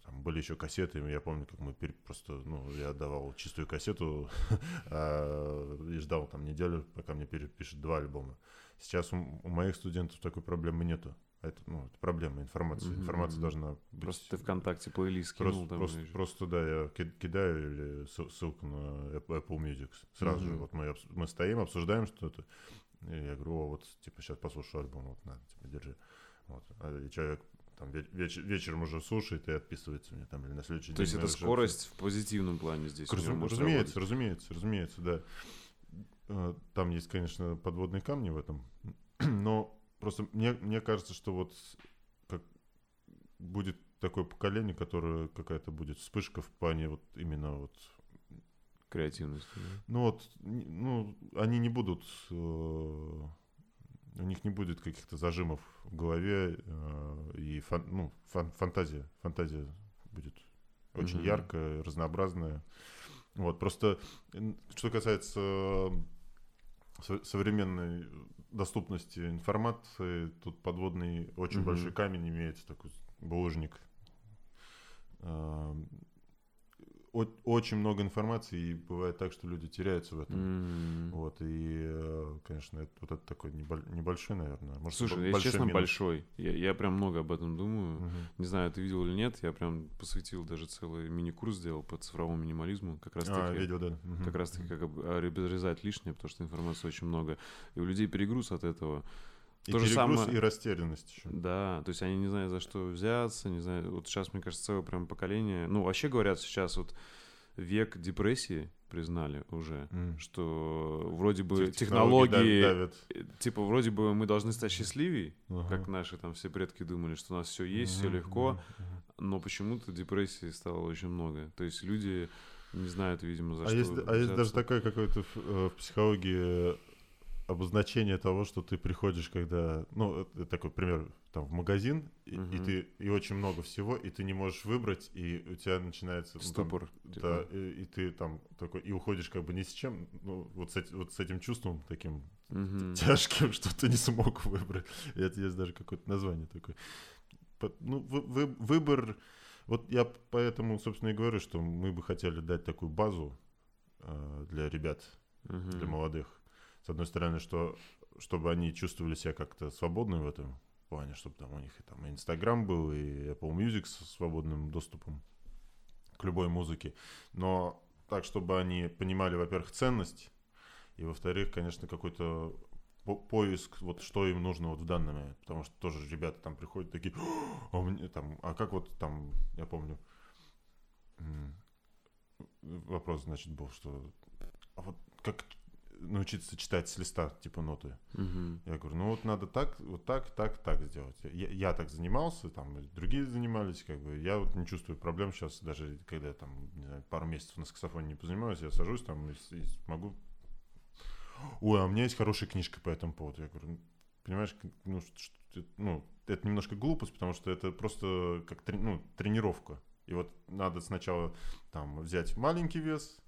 там были еще кассеты, я помню, как мы просто, ну, я давал чистую кассету а, и ждал там неделю, пока мне перепишет два альбома. Сейчас у, у моих студентов такой проблемы нету. Это, ну, это проблема информации. Mm-hmm. Информация должна быть... Просто ты ВКонтакте плейлист скинул. Просто, там просто, просто, да, я кидаю или ссылку на Apple Music. Сразу mm-hmm. же вот мы, мы стоим, обсуждаем что-то. И я говорю, о, вот, типа, сейчас послушаю альбом, вот, на, типа, держи. Вот. А, и человек там веч- вечером уже слушает и отписывается мне там или на следующий То день. То есть это скорость в позитивном плане здесь? Разум, разумеется, разумеется, разумеется, да. Э, там есть, конечно, подводные камни в этом, но просто мне, мне кажется, что вот как будет такое поколение, которое какая-то будет вспышка в плане вот именно вот креативности. Да? Ну вот, ну, они не будут, э, у них не будет каких-то зажимов в голове, э, и фан, ну, фан, фантазия, фантазия будет очень угу. яркая, разнообразная. Вот, просто, что касается э, современной доступности информации, тут подводный очень угу. большой камень имеется, такой булыжник очень много информации, и бывает так, что люди теряются в этом. М. Вот, и, э, конечно, это, вот это такой небо- небольшой, наверное. Может, Слушай, б- если большой честно, минус. большой. Я, я прям много об этом думаю. Мгм. Не знаю, ты видел или нет, я прям посвятил даже целый мини-курс сделал по цифровому минимализму. Как раз А, таки, видел, да. Мгм. как раз таки как об- обрезать лишнее, потому что информации очень много. И у людей перегруз от этого. И то же самое- и растерянность еще. Да, то есть они не знают, за что взяться, не знаю. Вот сейчас, мне кажется, целое прям поколение. Ну, вообще говорят, сейчас вот век депрессии признали уже, М. что вроде бы Тех- технологии технологии, дав- давят. э, типа вроде бы мы должны стать счастливее, Ага. как наши там все предки думали, что у нас все есть, все Мгм, легко, мгм. но почему-то депрессии стало очень много. То есть люди не знают, видимо, за А что. есть, а есть даже такое какое-то в, э, в психологии обозначение того, что ты приходишь, когда, ну, это такой пример, там, в магазин, и, и Мгм. ты, и очень много всего, и ты не можешь выбрать, и у тебя начинается... ну, там, Ступор. да, типа. и, и ты там такой, и уходишь как бы ни с чем, ну, вот с, вот с этим чувством таким Мгм. тяжким, что ты не смог выбрать. И это есть даже какое-то название такое. Ну, вы- вы- выбор... Вот я поэтому, собственно, и говорю, что мы бы хотели дать такую базу э, для ребят, Мгм. для молодых. С одной стороны, что, чтобы они чувствовали себя как-то свободно в этом плане, чтобы там у них и там Инстаграм был, и Apple Music с свободным доступом к любой музыке. Но так, чтобы они понимали, во-первых, ценность, и, во-вторых, конечно, какой-то по- поиск, вот что им нужно вот в данный момент. Потому что тоже ребята там приходят такие, а, мне там, а как вот там, я помню, вопрос, значит, был, что а вот как научиться читать с листа, типа ноты. Мгм. Я говорю, ну вот надо так, вот так, так, так сделать. Я, я так занимался, там другие занимались, как бы. Я вот не чувствую проблем сейчас, даже когда я там, не знаю, пару месяцев на саксофоне не позанимаюсь, я сажусь там и, и могу... Ой, а у меня есть хорошая книжка по этому поводу. Я говорю, «Ну, понимаешь, ну, что- ну, это немножко глупость, потому что это просто как трени- ну, тренировка. И вот надо сначала там взять маленький вес,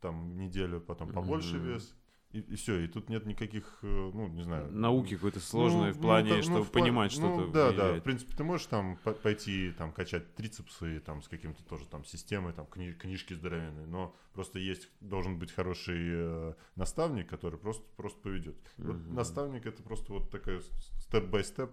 там неделю, потом побольше Мгм. вес, и, все. И тут нет никаких, э, ну, не знаю... Науки какой-то сложной Ну, в ну, плане, да, ну, чтобы пла- понимать, что ну, это да, да. влияет. В принципе, ты можешь там по- пойти там качать трицепсы там с каким-то тоже там системой, там кни- книжки здоровенные, но просто есть должен быть хороший э, наставник, который просто просто поведет. Вот Мгм. наставник это просто вот такая степ-бай-степ.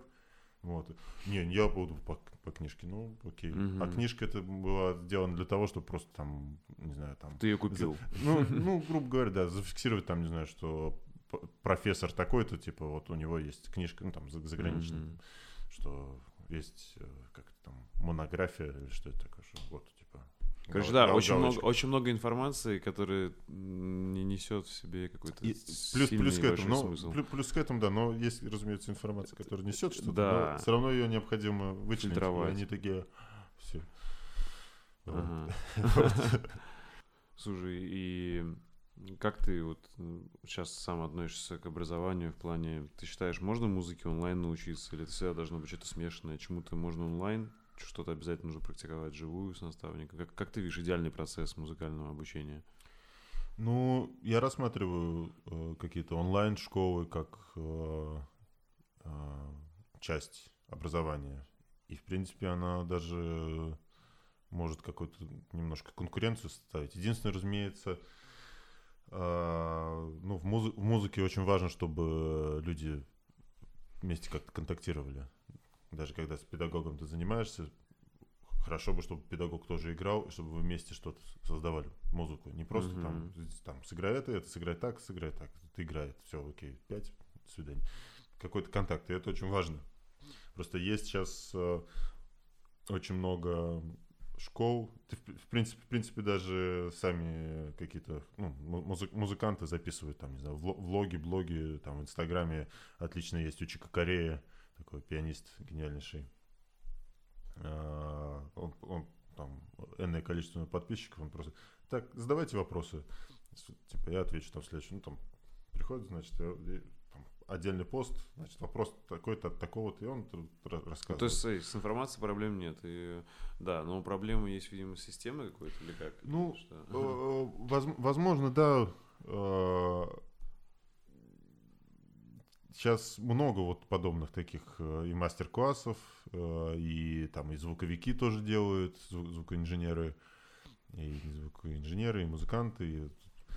Вот. Не, я буду по, по книжке, ну окей. Мгм. А книжка это была сделана для того, чтобы просто там, не знаю, там Ты ее купил. ну, ну, грубо говоря, да, зафиксировать там, не знаю, что профессор такой-то, типа, вот у него есть книжка, ну, там, за- заграничная, Мгм. что есть, э, как там, монография или что это такое, что вот. Короче, да, очень много, очень много информации, которая не несет в себе какой-то плюс, плюс к этому, ну, смысл. плю- плюс к этому, да, но есть, разумеется, информация, которая несет что-то, Да. но все равно ее необходимо вычленить, они такие, все. Ага. Слушай, и как ты вот сейчас сам относишься к образованию в плане, ты считаешь, можно музыке онлайн научиться, или это всегда должно быть что-то смешанное, чему-то можно онлайн, что-то обязательно нужно практиковать живую с наставником? Как, как ты видишь идеальный процесс музыкального обучения? Ну, я рассматриваю э, какие-то онлайн-школы как э, э, часть образования. И, в принципе, она даже может какую-то немножко конкуренцию составить. Единственное, разумеется, э, ну, в, музы- в музыке очень важно, чтобы люди вместе как-то контактировали. Даже когда с педагогом ты занимаешься, хорошо бы, чтобы педагог тоже играл, чтобы вы вместе что-то создавали, музыку. Не просто там, там, сыграй это, это, сыграй так, сыграй так. Ты играет, все, окей, пять, до свидания. Какой-то контакт, и это очень важно. Просто есть сейчас э, очень много школ. Ты, в, принципе, в принципе, даже сами какие-то ну, му- музы- музыканты записывают там, не знаю, вло- влоги, блоги, там в Инстаграме отлично есть у Чика Корея, такой пианист гениальнейший. А, Он, он там энное количество подписчиков, он просто так, задавайте вопросы. Типа я отвечу там следующий. Ну там приходит, значит, я- и, там, отдельный пост, значит, вопрос такой-то от такого-то, и он Ну, рассказывает. то есть с информацией проблем нет. И, да, но проблема есть, видимо, с системой какой-то или как? Ну, Что? Э, воз- Возможно, да. Сейчас много вот подобных таких э, и мастер-классов, э, и там и звуковики тоже делают, зву- звукоинженеры. и звукоинженеры, и музыканты, и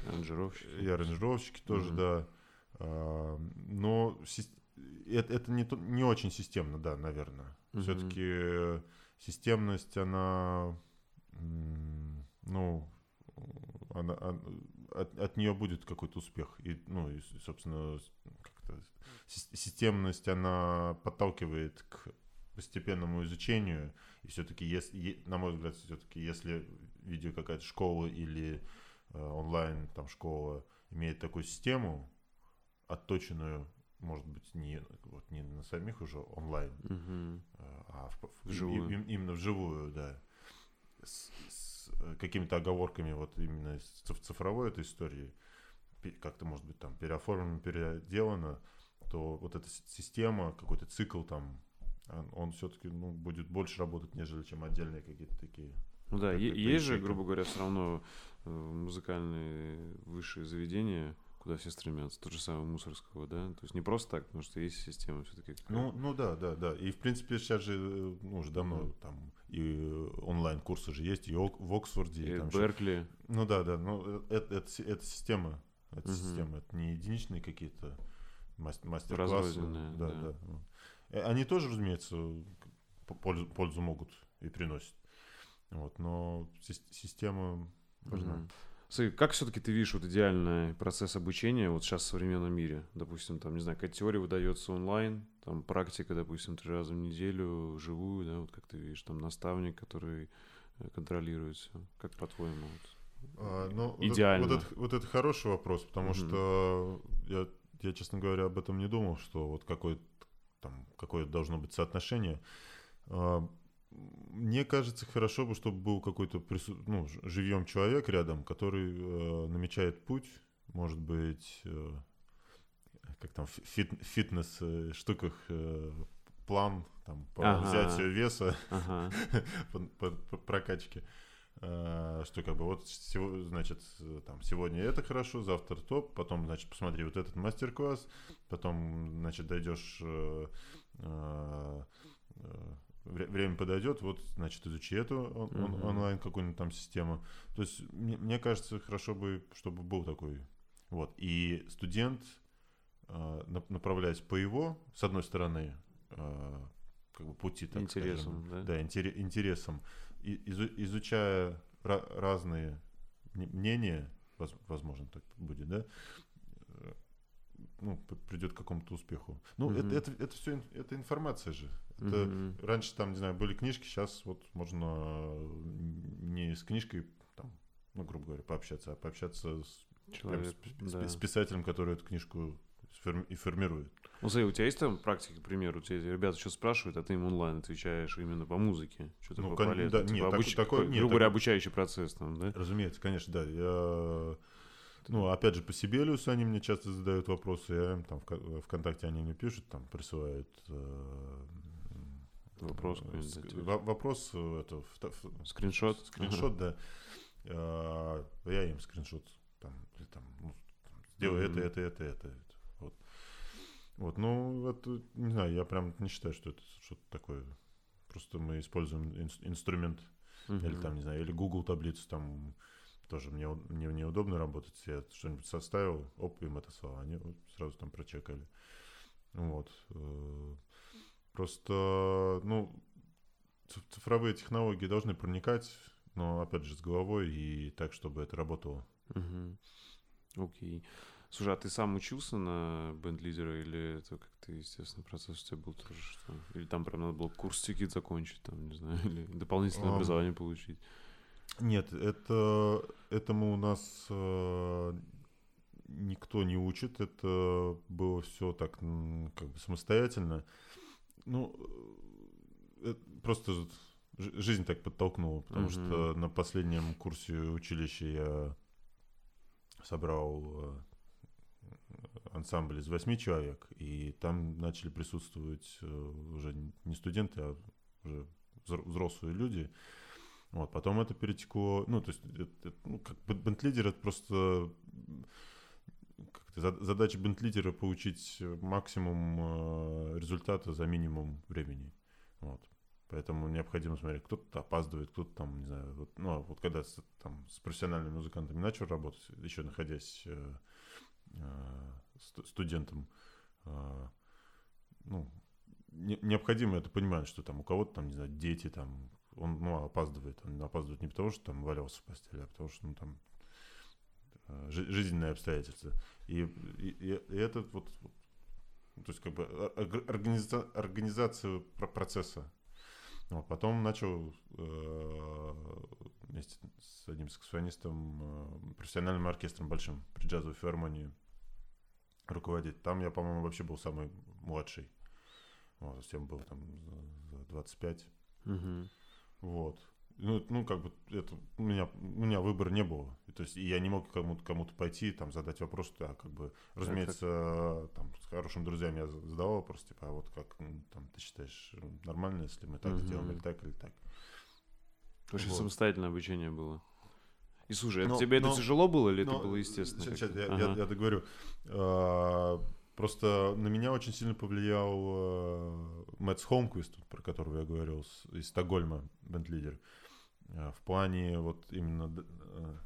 Аранжировщики. и аранжировщики тоже, Мгм. да. А, Но это, это не, не очень системно, да, наверное. Мгм. Все-таки системность, она, ну, она, он- от, от нее будет какой-то успех. И, ну, и, собственно, как-то системность, она подталкивает к постепенному изучению. И все-таки, если, на мой взгляд, все-таки, если видео какая-то школа или э, онлайн там школа имеет такую систему, отточенную, может быть, не, вот, не на самих уже онлайн, э, а в- в- Вживую. им- именно вживую, да, с, с, какими-то оговорками вот именно циф- цифровой этой истории, как-то, может быть, там переоформлено, переделано, то вот эта система, какой-то цикл там, он, он все-таки ну, будет больше работать, нежели чем отдельные какие-то такие. Ну да, это есть же, грубо говоря, все равно э, музыкальные высшие заведения, куда все стремятся, тот же самый Мусорского, да? То есть не просто так, потому что есть система все-таки. Ну, ну да, да, да. И в принципе сейчас же, э, ну, уже давно Мгм. там и онлайн-курсы же есть, и в Оксфорде. и и там Беркли. Ну да, да, ну это, это, си- это система, это Мгм. система, это не единичные какие-то мастер-классы. Да, да. да. Э, Они тоже, разумеется, пользу, пользу могут и приносят. Вот, но сис- система важна. Мгм. Смотри, как все-таки ты видишь вот идеальный процесс обучения вот сейчас в современном мире? Допустим, там, не знаю, какая теория выдается онлайн, там практика, допустим, три раза в неделю, вживую, да, вот как ты видишь, там наставник, который э, контролирует все. Как по-твоему? вот? А, ну, вот это- Идеально. Вот это, вот это хороший вопрос, потому Мгм. что я, я, честно говоря, об этом не думал, что вот какое там какое должно быть соотношение. А, Мне кажется, хорошо бы, чтобы был какой-то прису- ну, живьем человек рядом, который э, намечает путь, может быть, э, как там, фи- фит- фитнес э, штуках, э, план там, по Ага. взятию веса, Ага. по, по- по прокачке. А, Что как бы вот значит э, там сегодня это хорошо, завтра то, потом значит посмотри вот этот мастер-класс, потом значит дойдешь э, э, э, вре- время подойдет, вот значит изучи эту он- он- онлайн какую-нибудь там систему. То есть мне, мне кажется хорошо бы, чтобы был такой вот и студент э, на- направляясь по его с одной стороны э, как бы пути так скажем, Интересом, да? да, интере- интересом, изучая ра- разные мнения, воз- возможно, так будет, да, э, ну, придет к какому-то успеху. Ну, Мгм. это, это, это все это информация же. Это, Мгм. Раньше там, не знаю, были книжки, сейчас вот можно не с книжкой, там, ну, грубо говоря, пообщаться, а пообщаться с, Человек, с- с- да. с писателем, который эту книжку и формирует. Ну, смотри, у тебя есть там практика, к примеру, у тебя ребята что спрашивают, а ты им онлайн отвечаешь именно по музыке? Что-то Ну, такое кон- да, Типа нет, обуч- такой, нет, грубо говоря, так- обучающий процесс там, да? Разумеется, конечно, да. Я, ну, опять же, по Сибелиусу они мне часто задают вопросы, я им там в Ко- ВКонтакте они мне пишут, там присылают э, Вопрос э, какой-нибудь, ск- да, типа. во- вопрос, э, это, Скриншот? скриншот, да. Э, Я им скриншот там, или там, ну, сделай Мгм. это, это, это, это. Вот. Ну, это, не знаю, я прям не считаю, что это что-то такое. Просто мы используем инс- инструмент Ага. или там, не знаю, или Google таблицу, там тоже мне, мне неудобно работать. Я что-нибудь составил, оп, им это слова. Они вот сразу там прочекали. Вот. э, Просто, ну, цифровые технологии должны проникать, но, опять же, с головой и так, чтобы это работало. Окей. Слушай, а ты сам учился на бенд-лидера или это как-то естественный процесс у тебя был тоже что? Или там прям надо было курс тикет закончить, там, не знаю, или дополнительное образование получить? Нет, это, этому у нас э, никто не учит, это было все так как бы самостоятельно. Ну, э, это просто жизнь так подтолкнула, потому Мгм. что на последнем курсе училища я собрал э, ансамбль из восьми человек, и там начали присутствовать э, уже не студенты, а уже взро- взрослые люди. Вот, потом это перетекло, ну, то есть, это, ну, как бен- бенд-лидер, это просто как-то зад- задача бенд-лидера получить максимум э, результата за минимум времени. Вот. Поэтому необходимо смотреть, кто-то опаздывает, кто-то там, не знаю, вот, ну, а вот когда с, там, с профессиональными музыкантами начал работать, еще находясь э, э, студентом, э, ну, не, необходимо это понимать, что там у кого-то там, не знаю, дети там, он, ну, опаздывает, он опаздывает не потому, что там валялся в постели, а потому что, ну, там, э, жизненные обстоятельства. И, и, и это вот, вот то есть как бы а, организа, организацию процесса. Вот, потом начал вместе с одним саксофонистом, профессиональным оркестром большим при джазовой филармонии руководить. Там я, по-моему, вообще был самый младший. Вот, всем был там за 25. Угу. Вот ну, ну, как бы это у меня, у меня выбора не было. То есть и я не мог кому-то кому-то пойти, там, задать вопрос, а как бы, разумеется, там, с хорошими друзьями я задавал вопрос, типа, а вот как, ну, там, ты считаешь нормально, если мы так угу. сделаем, или так, или так. Очень вот. самостоятельное обучение было. И слушай, но, тебе но, это тяжело было или но, это было естественно? Сейчас, я, ага. я, я договорю. А, Просто на меня очень сильно повлиял э, Мэтс Холмквист, про которого я говорил, из Стокгольма, бенд-лидер, э, в плане вот именно э,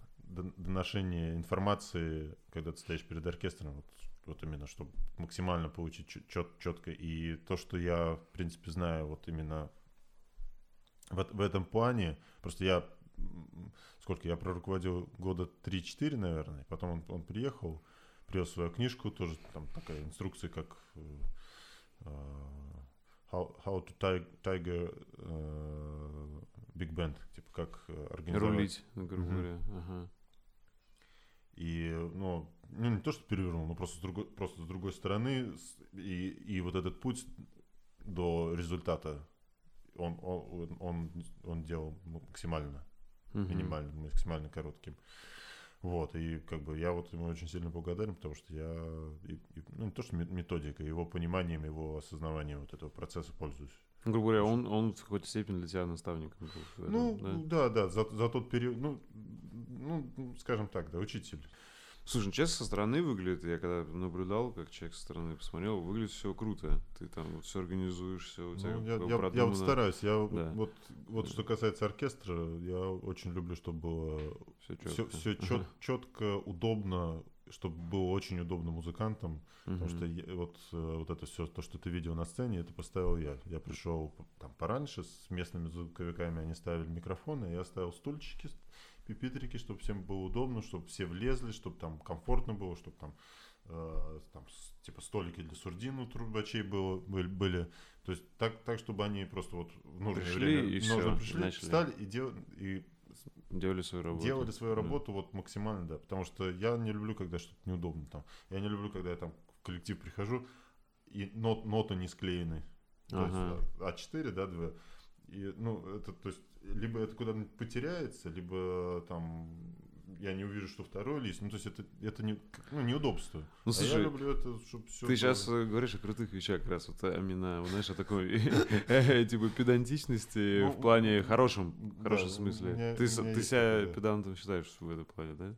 доношения информации, когда ты стоишь перед оркестром, вот, вот именно, чтобы максимально получить чет, четко. И то, что я, в принципе, знаю вот именно в, в этом плане, просто я сколько я проруководил года 3-4, наверное, потом он, он приехал, привез свою книжку, тоже там такая инструкция, как uh, how, how to tiger uh, big band, типа как организовать. Рулить, грубо говоря. Uh-huh. Ага. И, ну, ну, не то, что перевернул, но просто с другой, просто с другой стороны, и, и вот этот путь до результата, он, он, он, он делал максимально, uh-huh. минимально, максимально коротким. Вот, и как бы я вот ему очень сильно благодарен, потому что я, и, и, ну, не то что методика, его пониманием, его осознаванием вот этого процесса пользуюсь. Грубо говоря, он, он в какой-то степени для тебя наставником был. Ну, да, да, да за, за тот период, ну, ну, скажем так, да, учитель. Слушай, ну, честно, со стороны выглядит, я когда наблюдал, как человек со стороны посмотрел, выглядит все круто. Ты там вот все организуешь, все у тебя ну, я, я, я вот стараюсь. Я да. вот, вот что касается оркестра, я очень люблю, чтобы было все четко, все, все чет, четко удобно, чтобы было очень удобно музыкантам, угу. потому что я, вот, э, вот это все, то, что ты видел на сцене, это поставил я. Я пришел там пораньше с местными звуковиками, они ставили микрофоны, я ставил стульчики, пипитрики, чтобы всем было удобно, чтобы все влезли, чтобы там комфортно было, чтобы там, э, там типа столики для сурдин у трубачей было, были, были. То есть так, так, чтобы они просто вот в нужное пришли время и все, пришли, начали. встали и, дел, и делали свою работу. Делали свою работу да. вот максимально, да. Потому что я не люблю, когда что-то неудобно там. Я не люблю, когда я там в коллектив прихожу, и нот, ноты не склеены. Ага. То есть А4, да, две. И, ну, это, то есть, либо это куда-нибудь потеряется, либо там я не увижу, что второй лист. Ну, то есть это, это не, ну, неудобство. Ну, слушай, а я люблю это, чтобы все Ты было... сейчас э, говоришь о крутых вещах, как раз вот именно, знаешь, о такой, типа, педантичности ну, в плане хорошем, хорошем смысле. Ты себя педантом считаешь в этом плане, да?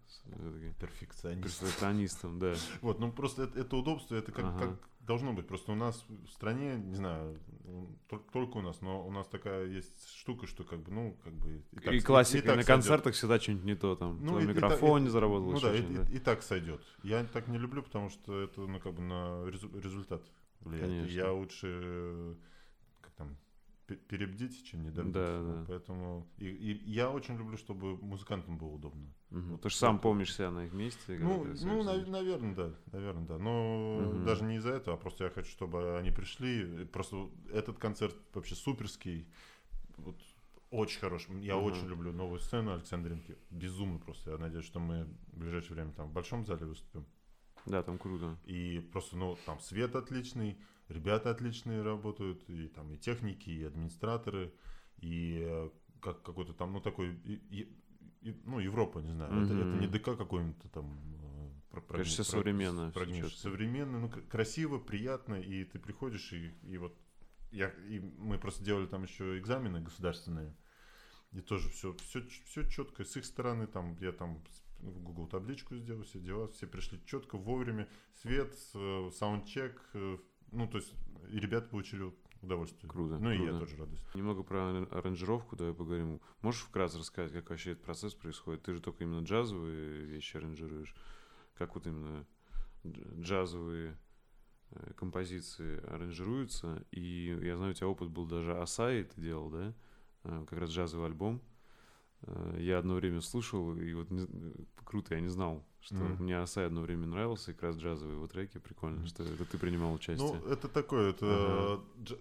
Перфекционистом. Перфекционистом, да. Вот, ну, просто это удобство, это как Должно быть. Просто у нас в стране, не знаю, только у нас, но у нас такая есть штука, что как бы, ну, как бы... И, так, и классика, и, и на концертах всегда что-нибудь не то, там, ну, и, микрофон и, не заработал. Ну да, и, да. И, и так сойдет. Я так не люблю, потому что это, ну, как бы на результат влияет. Конечно. Я лучше, как там, перебдить, чем не добить. Да, да. Поэтому и, и я очень люблю, чтобы музыкантам было удобно. Угу. Ты же сам помнишь себя на их месте. Ну, ну на, наверное, да, наверное, да. Но угу. даже не из-за этого, а просто я хочу, чтобы они пришли. Просто этот концерт вообще суперский. Вот очень хороший. Я угу. очень люблю новую сцену Александринки. Безумно просто. Я надеюсь, что мы в ближайшее время там в большом зале выступим. Да, там круто. И просто, ну, там свет отличный, ребята отличные работают, и там и техники, и администраторы, и э, как какой-то там, ну, такой, и, и, ну, Европа, не знаю, mm-hmm. это, это не ДК какой-нибудь там. Э, про, про, Конечно, про, современно. Прогнивший. Современно, ну, красиво, приятно, и ты приходишь, и, и вот я, и мы просто делали там еще экзамены государственные, и тоже все, все, все четко. С их стороны, там, я там в Google табличку сделал, все дела, все пришли четко, вовремя. Свет, э, саундчек, э, ну, то есть, и ребята получили удовольствие. Круто, Ну и я круто. тоже радуюсь. Немного про ар- аранжировку давай поговорим. Можешь вкратце рассказать, как вообще этот процесс происходит? Ты же только именно джазовые вещи аранжируешь. Как вот именно дж- джазовые э, композиции аранжируются? И я знаю, у тебя опыт был даже Асаи ты делал, да? Э, Как раз джазовый альбом. Э, Я одно время слушал, и вот не- круто, я не знал, что Мгм. мне Асай одно время нравился, и как раз джазовые его треки. Прикольно, Мгм. что это ты принимал участие. Ну, это такое, это Ага. дж-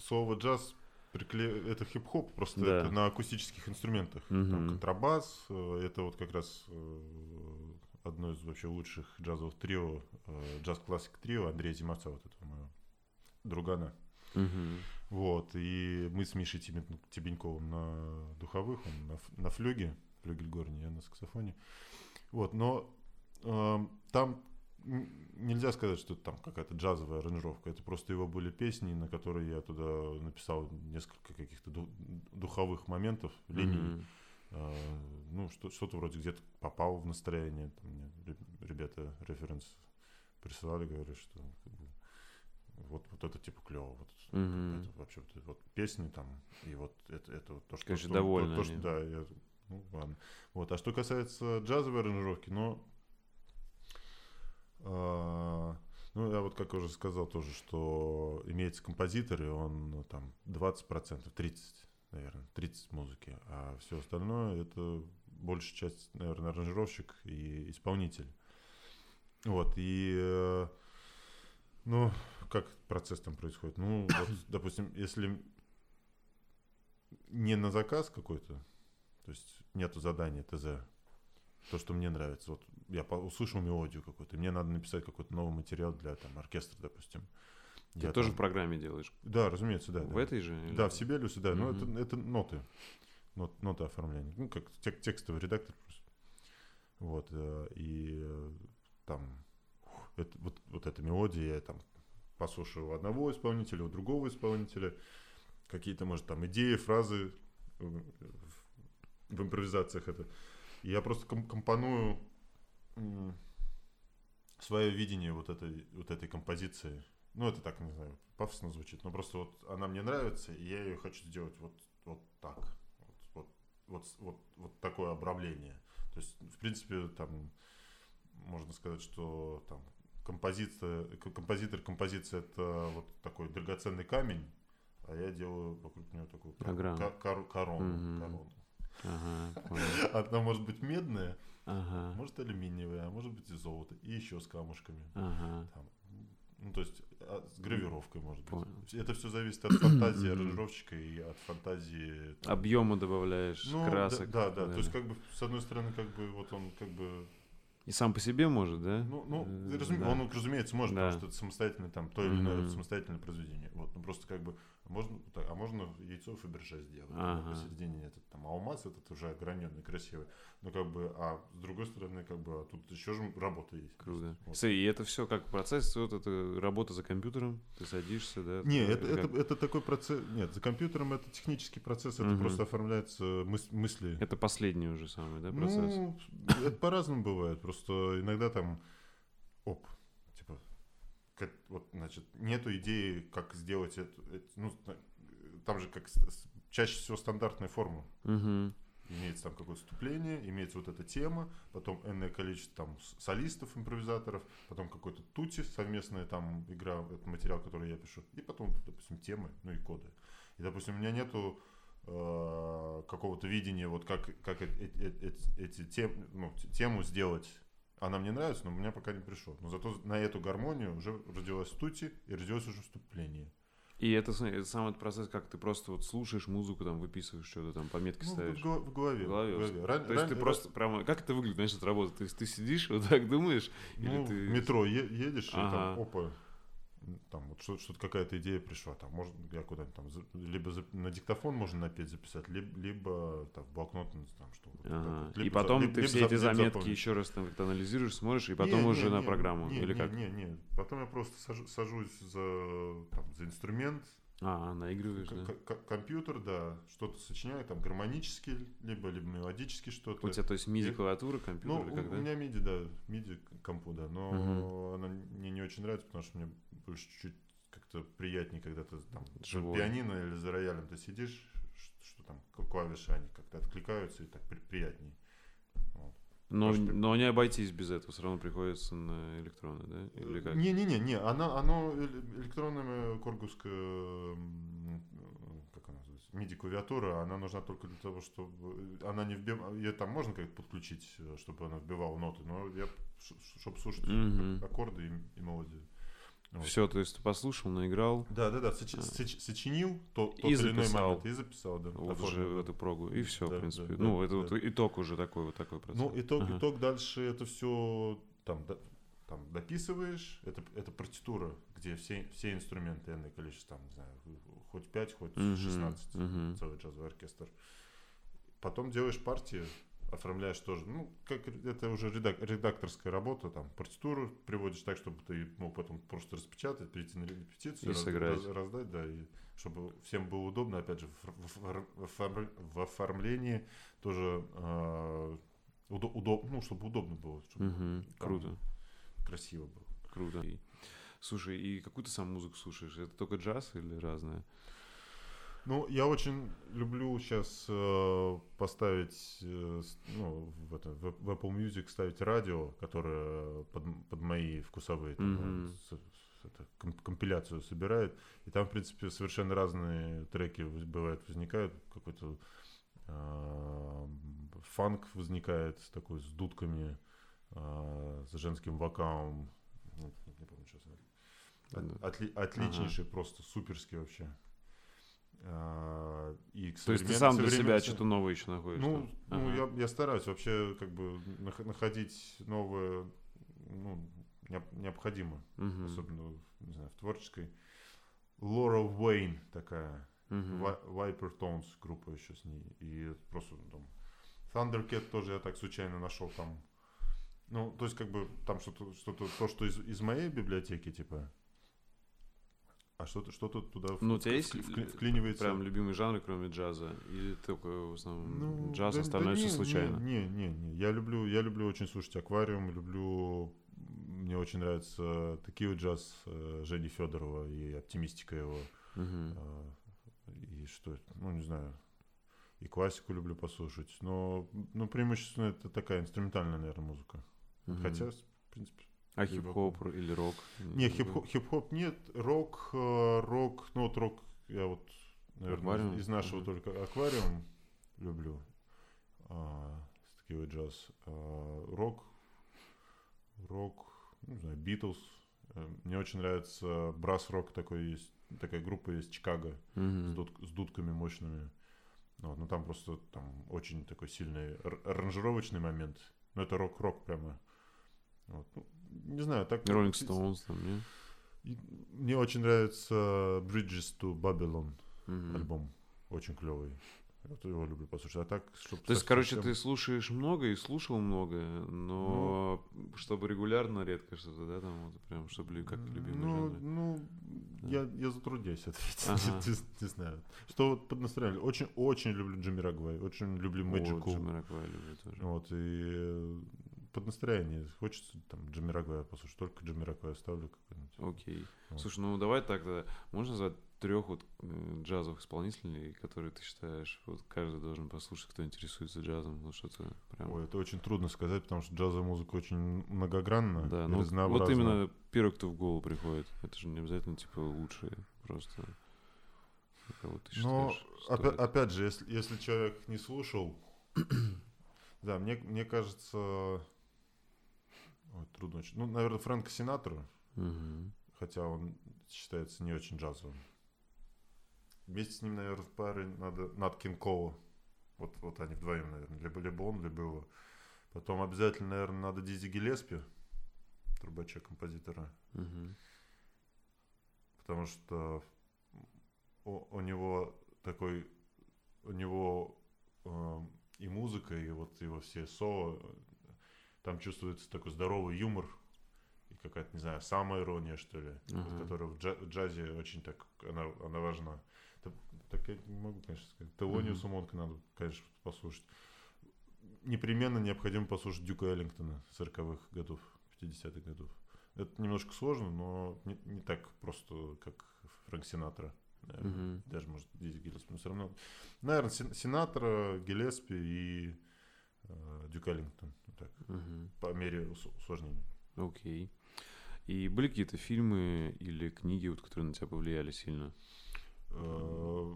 слово джаз прикле... это хип-хоп, просто Да. это на акустических инструментах. Мгм. Там контрабас, э, это вот как раз э, одно из вообще лучших джазовых трио, э, джаз-классик трио Андрея Зимовца, вот этого моего другана. Мгм. Вот, и мы с Мишей Тебеньковым на духовых, он на, на флюге, флюгель горний, я на саксофоне. Вот, но эм, там нельзя сказать, что это там какая-то джазовая аранжировка. Это просто его были песни, на которые я туда написал несколько каких-то ду- духовых моментов, линий. Мгм. Э, ну, что, что-то вроде где-то попал в настроение. Там мне ре- ребята референс присылали, говорят, что как бы, вот, вот это типа клево. Вот, Мгм. это вообще вот, вот песни там, и вот это, это вот то, что... Конечно, то, довольны то, то, что, да, я, ну, ладно. Вот, а что касается джазовой аранжировки, ну, а, ну, я вот как уже сказал тоже, что имеется композитор, и он ну, там 20%, 30%, наверное, 30 музыки, а все остальное это большая часть, наверное, аранжировщик и исполнитель. Вот, и э, ну, как процесс там происходит? Ну, вот, допустим, если не на заказ какой-то, то есть нету задания ТЗ, то, что мне нравится. Вот я услышал мелодию какую-то, мне надо написать какой-то новый материал для там оркестра, допустим. Ты Я тоже там- в программе делаешь? Да, разумеется, да. в да. этой же? или- Да, в Сибелиусе, да. Но Мгм. это, это ноты. Нот, ноты оформления. Ну, как тек- текстовый редактор просто. Вот. э, И э, там это, вот, вот эта мелодия, я там послушаю у одного исполнителя, у другого исполнителя. Какие-то, может, там идеи, фразы э, в, импровизациях это. Я просто ком- компоную свое видение вот этой, вот этой композиции. Ну, это так, не знаю, пафосно звучит, но просто вот она мне нравится, и я ее хочу сделать вот, вот так. Вот, вот, вот, вот, вот такое обрамление. То есть, в принципе, там можно сказать, что там композиция, композитор, композиция это вот такой драгоценный камень, а я делаю вокруг него такую кор- кор- корону. Мгм. корону. Ага, понял. Она может быть медная, Ага, может алюминиевая, а может быть и золото, и еще с камушками. ага. Там, ну, то есть а, с гравировкой, может быть. Понял. Это все зависит от фантазии аранжировщика и от фантазии... там, Объема добавляешь, ну, красок. Да, да, да. То есть, как бы, с одной стороны, как бы, вот он, как бы, И сам по себе может, да? ну, ну Э, разуме- да. он, разумеется, может, Да. потому что это самостоятельное, там, то или иное Мгм. самостоятельное произведение. Вот, ну, просто, как бы, можно, так, а можно яйцо Фаберже сделать. Ага. Посередине этот, там, алмаз этот уже ограненный, красивый. Ну, как бы, а с другой стороны, как бы, а тут еще же работа есть. Круто. Вот. Смотри, и это все как процесс, вот это работа за компьютером, ты садишься, да? Не, это, как- это, это такой процесс. Нет, за компьютером это технический процесс, это Мгм. просто оформляется мыс- мысли. Это последний уже самый, да, процесс? Ну, это по-разному бывает. Просто иногда там, оп, вот, значит, нету идеи, как сделать это. это, ну, там же как чаще всего стандартная форма. Мгм. Имеется там какое-то вступление, имеется вот эта тема, потом энное количество там солистов, импровизаторов, потом какой-то тути, совместная там игра, это материал, который я пишу, и потом, допустим, темы, ну и коды. И, допустим, у меня нету э, какого-то видения, вот как, как э- э- э- эти, тем, ну, тему сделать. Она мне нравится, но у меня пока не пришло. Но зато на эту гармонию уже родилась тути и родилось уже вступление. И это, это сам этот процесс, как ты просто вот слушаешь музыку, там выписываешь что-то, там пометки Ну, в, ставишь. го- в голове. В голове. в голове. Ран- То есть ран- ты ра- просто прямо... Как это выглядит, значит, работа? То есть ты сидишь, вот так думаешь? Ну, или ты... в метро е- едешь, и Ага. там, опа, там вот что- что-то какая-то идея пришла, там, можно, я куда-нибудь там, за- либо за- на диктофон можно напеть записать, либо, либо там, в блокнот, ну, там, что Ага. вот. И Либо за- потом либо- ты либо все за- эти заметки запомнить. еще раз там как-то анализируешь, смотришь, и потом Не, уже не, на не, программу. не, или не, как? Не, не, потом я просто сажу- сажусь за, там, за инструмент, А, наигрываешь, да? к- к- компьютер, да, что-то сочиняю, там, гармонически, либо, либо мелодически что-то. У тебя, то есть, MIDI Я- клавиатура, компьютер Ну, или у, как, у да? меня MIDI, да, MIDI компу, да, но она мне не очень нравится, потому что мне больше чуть-чуть как-то приятнее, когда ты там Живой. пианино или за роялем ты сидишь, что, что там клавиши, они как-то откликаются и так при- приятней. Но, Может, но не обойтись без этого, все равно приходится на электроны, да? Или как? Не-не-не, не, она, оно эле- электронными коргусская, м, как она называется, MIDI клавиатура, она нужна только для того, чтобы она не вбивала, ее там можно как-то подключить, э, чтобы она вбивала ноты, но я, чтобы слушать Мгм. аккорды и, и мелодию. Вот. Все, то есть ты послушал, наиграл, Да, да, да, соч- А. соч- сочинил то, тот И или иной момент и записал, да. вот оформил, уже да. эту прогу, и все, Да, в принципе. да, ну, да, это да. вот итог уже такой вот такой процесс. Ну, итог, Ага. итог дальше это все там, до- там дописываешь, это, это партитура, где все, все инструменты, энное количество, там, не знаю, хоть 5, хоть Мгм, 16, мгм. целый джазовый оркестр. Потом делаешь партии, оформляешь тоже, ну, как это уже редак- редакторская работа, там, партитуру приводишь так, чтобы ты мог потом просто распечатать, перейти на репетицию, И сыграть. раз- раздать, да, и чтобы всем было удобно, опять же, в, в- в- в оформ- в оформлении тоже э, удо- удоб- ну, чтобы удобно было, чтобы Мгм, там Круто, красиво было. круто. Слушай, и какую ты сам музыку слушаешь? Это только джаз или разное? Ну, я очень люблю сейчас поставить, э, ну, в, это, в, в Apple Music ставить радио, которое под, под мои вкусовые там, Мгм. э, с- это, ком- компиляцию собирает. И там, в принципе, совершенно разные треки бывают, возникают. Какой-то э, фанк возникает такой с дудками, э, с женским вокалом. Ну, не помню. Да. Отли- отличнейший, просто суперский вообще. А, и То есть ты сам для себя что-то новое еще находишь? Ну, да? ну Ага. я, я стараюсь вообще как бы нах- находить новое, ну, необ- необходимо, Мгм. особенно, не знаю, в творческой. Лора Уэйн такая. Ви- Viper Tones группа еще с ней, и просто там Thundercat тоже я так случайно нашел там. Ну, то есть как бы там что-то, что-то то, что из, из моей библиотеки, типа. А что-то, что-то туда Ну, у тебя есть вкли- вклинивается. Прям любимые жанры, кроме джаза? Или только в основном Ну, джаз, да- остальное да не, случайно? Не, не, не, Я люблю, я люблю очень слушать аквариум, люблю. Мне очень нравится такие джаз э, Жени Федорова и оптимистика его. А, И что, ну не знаю, и классику люблю послушать, но ну, преимущественно это такая инструментальная, наверное, музыка. Мгм. Хотя, в принципе, А хип-хоп или рок? не, хип-хоп, хип-хоп нет, рок, э, рок, ну вот рок, я вот, наверное, Аквариум? из, нашего Мгм. только аквариум люблю, а, такие вот джаз, А, рок, рок, не знаю, Битлз, Э, мне очень нравится брас-рок такой есть, такая группа есть, Чикаго, Мгм. с, дудк- с дудками мощными. Вот, ну там просто там очень такой сильный ар- аранжировочный момент. Ну это рок-рок прямо. Вот. Ну, не знаю, так. Rolling Stones там, не? И Мне очень нравится Bridges to Babylon Мгм. альбом. Очень клевый. Вот его люблю послушать. А так, чтобы... То есть, короче, ты слушаешь много и слушал много, но Ну. чтобы регулярно редко что-то, да, там вот прям, чтобы как любимый Ну, жанр. ну Да. я, я затрудняюсь ответить. Ага. не, не знаю. Что вот под настроение? Очень, очень люблю Джимми Рагвай. Очень люблю О, Джимми Роквай люблю тоже. Вот, и под настроение хочется там Джимми Рагвая послушать, только Джимми Рагвая ставлю какой-нибудь. Окей. Вот. Слушай, ну давай тогда. Можно назвать трех вот э, джазовых исполнителей, которые ты считаешь, вот каждый должен послушать, кто интересуется джазом, ну что-то прям. Ой, это очень трудно сказать, потому что джазовая музыка очень многогранна да, и ну вот разнообразна. именно первый, кто в голову приходит. Это же не обязательно типа лучшие, просто кого ты Но считаешь. опя- стоит. опять же, если, если человек не слушал, да, мне, мне кажется, ой, трудно очень. Ну, наверное, Фрэнка Синатра, Мгм. хотя он считается не очень джазовым. Вместе с ним, наверное, в паре надо Нат Кинг Кола. Вот, вот они вдвоем, наверное. Либо, либо он, либо его. Потом обязательно, наверное, надо Дизи Гелеспи, трубача композитора. Мгм. Потому что у, у него такой, у него э, и музыка, и вот его все соло, там чувствуется такой здоровый юмор и какая-то, не знаю, самая ирония, что ли, вот Ага. которая в, джа- в джазе очень так, она, она важна. Так, так я не могу, конечно, сказать. Телониуса Монка надо, конечно, послушать. Непременно необходимо послушать Дюка Эллингтона 40-х годов, 50-х годов. Это немножко сложно, но не, не так просто как Фрэнк Синатра. Мгм. Даже, может, Дизи Гиллеспи, но все равно. Наверное, Син- Синатра, Гиллеспи и э, Дюк Эллингтон. Так, Мгм. по мере ус- усложнений. Окей. И были какие-то фильмы или книги, вот, которые на тебя повлияли сильно? Э,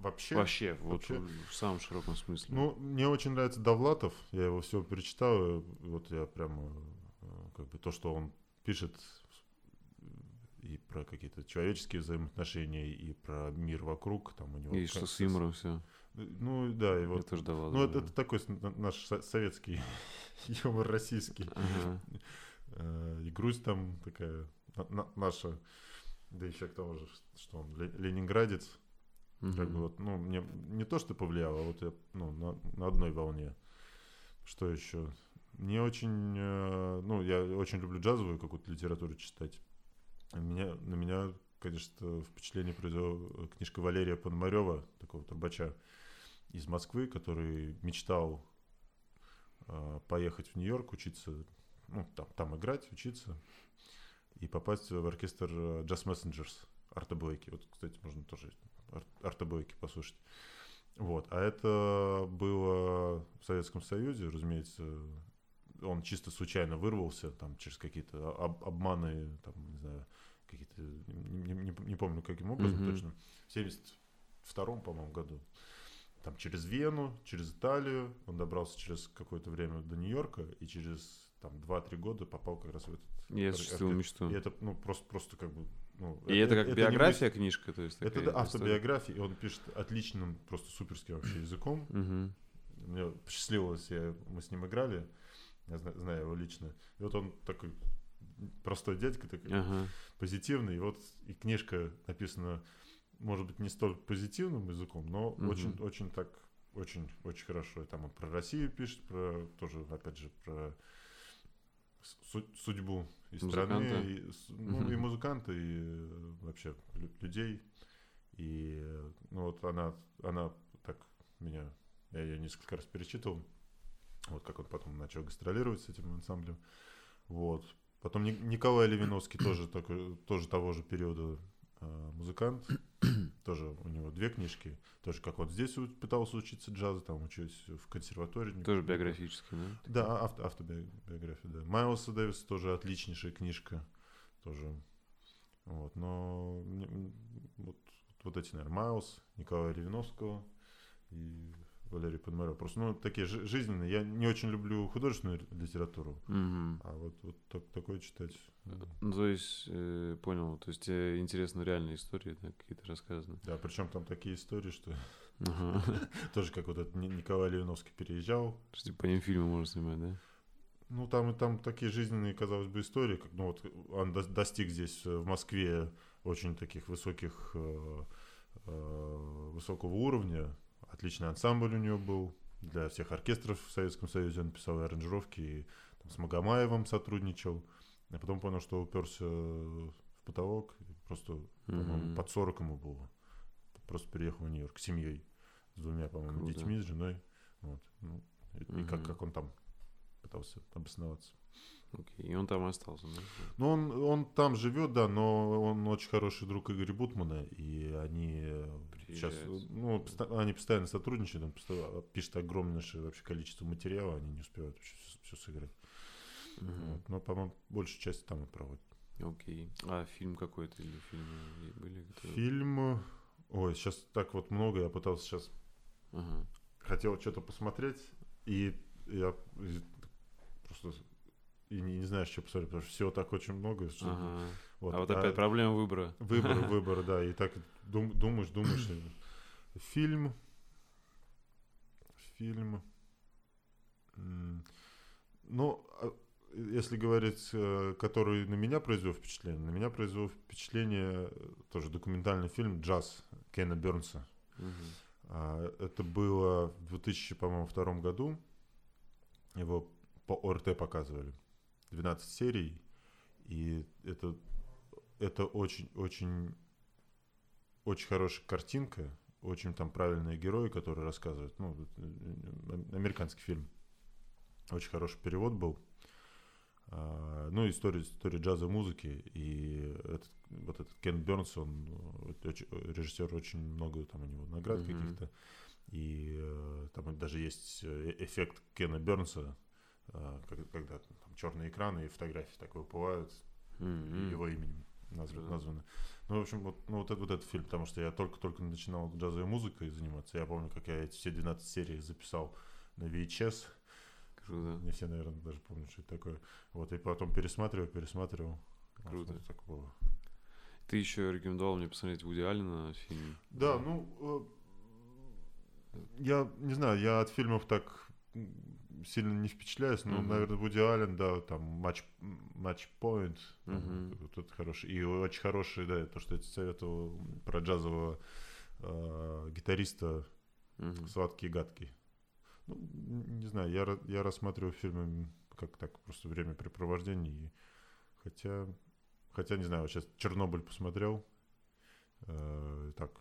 Вообще, Вообще, вот вообще. в самом широком смысле. ну, мне очень нравится Довлатов, я его все перечитал, вот я прямо, э, как бы то, что он пишет и про какие-то человеческие взаимоотношения, и про мир вокруг, там у него... и что как- с юмором все. Ну, да, и Я вот... тоже давал. Ну, это, это такой наш со- советский юмор российский. Э, И грусть там такая на- на- наша, да еще к тому же, что он ле- ленинградец. Как бы вот, ну, мне не то, что повлияло, а вот я ну, на, на одной волне. Что еще? Мне очень, э, ну, я очень люблю джазовую какую-то литературу читать. Меня, на меня, конечно, впечатление произвела книжка Валерия Пономарева, такого трубача из Москвы, который мечтал э, поехать в Нью-Йорк, учиться, ну, там, там играть, учиться и попасть в оркестр э, Jazz Messengers Арта Блейки. Вот, кстати, можно тоже Ар- Арта Блейки послушать. Вот. А это было в Советском Союзе, разумеется, он чисто случайно вырвался там через какие-то об- обманы, там, не знаю, какие-то, не, не- не помню каким образом Мгм. точно, в 72-м, по-моему, году. Там через Вену, через Италию, он добрался через какое-то время до Нью-Йорка и через там 2-3 года попал как раз в этот... Ор- осуществил мечту. И это, ну, просто, просто как бы... Ну, И это как не биография книжка, то есть. Это да, автобиография, и он пишет отличным, просто суперским вообще языком. Мгм. Мне посчастливилось, я, мы с ним играли, я зна- знаю его лично. И вот он такой простой дядька, такой Ага. позитивный. И вот и книжка написана, может быть, не столь позитивным языком, но Мгм. очень, очень так, очень, очень хорошо. И там он про Россию пишет, про тоже, опять же, про су- судьбу и страны, Музыканта. и, ну, Мгм. и музыканта, и э, вообще лю- людей. И э, ну вот она, она так меня, я ее несколько раз перечитывал. Вот как он потом начал гастролировать с этим ансамблем. Вот. Потом Ни- Николай Левиновский тоже такой, тоже того же периода э, музыкант. Тоже у него две книжки. Тоже как вот здесь пытался учиться джазу, там учился в консерватории. Тоже биографический, да? Да, авто, автобиография, да. Майлса Дэвиса тоже отличнейшая книжка. Тоже. Вот, но вот, вот эти, наверное, Майлз, Николая Ревиновского и Валерий Пономарев. Просто, ну, такие жи- жизненные. Я не очень люблю художественную литературу, Мгм. а вот, вот так- такое читать. Ну, то есть, э, понял, то есть тебе интересны реальные истории, да, какие-то рассказаны. Да, причем там такие истории, что тоже как вот этот Ни- Николай Левиновский переезжал, Что типа по ним фильмы можно снимать, да? Ну, там, там такие жизненные, казалось бы, истории, как, ну, вот он до- достиг здесь, э, в Москве, очень таких высоких, э, э, высокого уровня. Отличный ансамбль у него был. Для всех оркестров в Советском Союзе он писал аранжировки, и там, с Магомаевым сотрудничал. А потом понял, что уперся в потолок, просто, Мгм. под 40 ему было. Просто переехал в Нью-Йорк с семьей, с двумя, по-моему, детьми, с женой. Вот. Ну, и, и как, как он там пытался обосноваться. Окей, и он там остался, да? Ну, он, он там живет, да, но он очень хороший друг Игоря Бутмана, и они э, сейчас, Приезжают. ну, поста- они постоянно сотрудничают, он пишет огромнейшее вообще количество материала, они не успевают вообще все, сыграть. Мгм. Вот. Но, по-моему, большую часть там и проводят. Окей. А фильм какой-то или фильмы были? которые- Фильм, ой, сейчас так вот много, я пытался сейчас, Ага. хотел что-то посмотреть, и я просто и не, не знаю, что посмотреть, потому что всего так очень много. Что, Ага. вот. А вот опять проблема выбора. Выбор, выбор, да. И так дум- думаешь, думаешь. Фильм. Фильм. Ну, а, если говорить, э, который на меня произвел впечатление, на меня произвел впечатление э, тоже документальный фильм «Джаз» Кена Бернса. А, Это было в 2002 году. Его по ОРТ показывали. 12 серий. И это, это очень, очень, очень хорошая картинка. Очень там правильные герои, которые рассказывают. Ну, это, э, американский фильм. Очень хороший перевод был. А, Ну, история, история джаза музыки. И этот вот этот Кен Бернс, он очень, режиссер, очень много там у него наград mm-hmm. каких-то. И э, там даже есть э, эффект Кена Бернса, э, когда там черные экраны и фотографии так выплывают mm-hmm. его именем названы. Mm-hmm. Ну, в общем, вот, ну, вот, этот, вот этот фильм, потому что я только-только начинал джазовой музыкой заниматься. Я помню, как я эти все 12 серий записал на VHS. Круто. Не все, наверное, даже помнят, что это такое. Вот, и потом пересматривал, пересматривал. Круто. Вот, так было. Ты еще рекомендовал мне посмотреть Вуди Аллена фильм. Да, ну, я не знаю, я от фильмов так сильно не впечатляюсь, но, uh-huh. наверное, Вуди Аллен, да, там матч, матч point, uh-huh. тут хороший. И очень хороший, да, то, что я тебе советовал про джазового э, гитариста uh-huh. «Сладкий и гадкий». Ну, не знаю, я, я рассматриваю фильмы как так, просто времяпрепровождение. И, хотя, хотя, не знаю, вот сейчас «Чернобыль» посмотрел, э, так,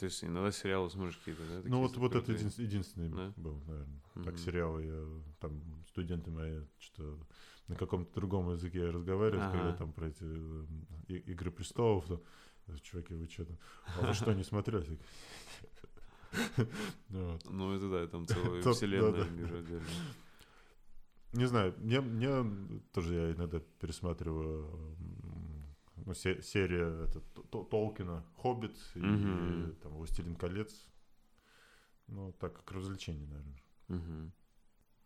то есть иногда сериалы смотришь какие-то, да? Ну вот, вот это един, единственный да? был, наверное. Mm-hmm. Так сериалы я там студенты мои что на каком-то другом языке разговаривают, ага. когда там про эти и, игры престолов, то чуваки, вы что там? А вы что не смотрели? Ну это да, там целая вселенная. Не знаю, мне, мне тоже я иногда пересматриваю ну, се- серия это, Толкина «Хоббит» и там «Властелин колец». Ну, так как развлечение, наверное. Угу.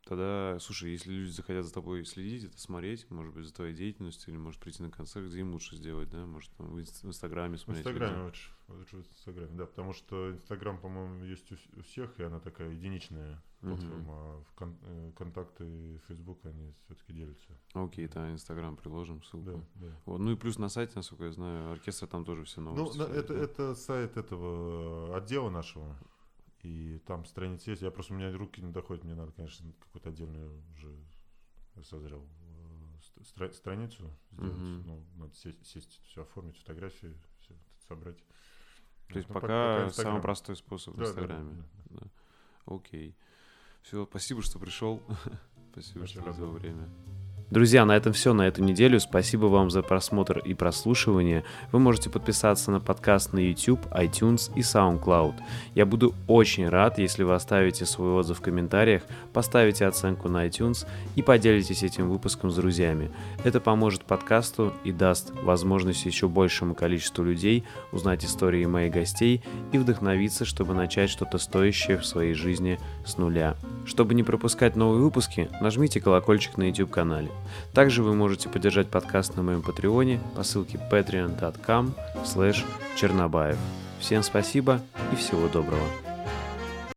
Тогда, слушай, если люди захотят за тобой следить, это смотреть, может быть, за твоей деятельностью, или может прийти на концерт, где им лучше сделать, да? Может, там в, Инстаграме смотреть. В Инстаграме лучше, лучше в Инстаграме, да, потому что Инстаграм, по-моему, есть у, всех, и она такая единичная платформа, uh-huh. а в кон- э, контакты и Фейсбук, они все-таки делятся. Окей, okay, да, Инстаграм приложим ссылку. Да, да. Вот. Ну и плюс на сайте, насколько я знаю, оркестр там тоже все новости. Ну, это, это сайт этого отдела нашего. И там страницы есть. Я просто у меня руки не доходят. Мне надо, конечно, какую-то отдельную уже созрел э, стра- страницу сделать. Mm-hmm. Ну, надо сесть, сесть, все оформить, фотографии, все собрать. То есть ну, пока, пока самый простой способ да, в Инстаграме. Да, да, да. да. Окей. Все, спасибо, что пришел. спасибо, Очень что уделил время. Друзья, на этом все на эту неделю. Спасибо вам за просмотр и прослушивание. Вы можете подписаться на подкаст на YouTube, iTunes и SoundCloud. Я буду очень рад, если вы оставите свой отзыв в комментариях, поставите оценку на iTunes и поделитесь этим выпуском с друзьями. Это поможет подкасту и даст возможность еще большему количеству людей узнать истории моих гостей и вдохновиться, чтобы начать что-то стоящее в своей жизни с нуля. Чтобы не пропускать новые выпуски, нажмите колокольчик на YouTube-канале. Также вы можете поддержать подкаст на моем патреоне по ссылке patreon.com чернобаев. Всем спасибо и всего доброго.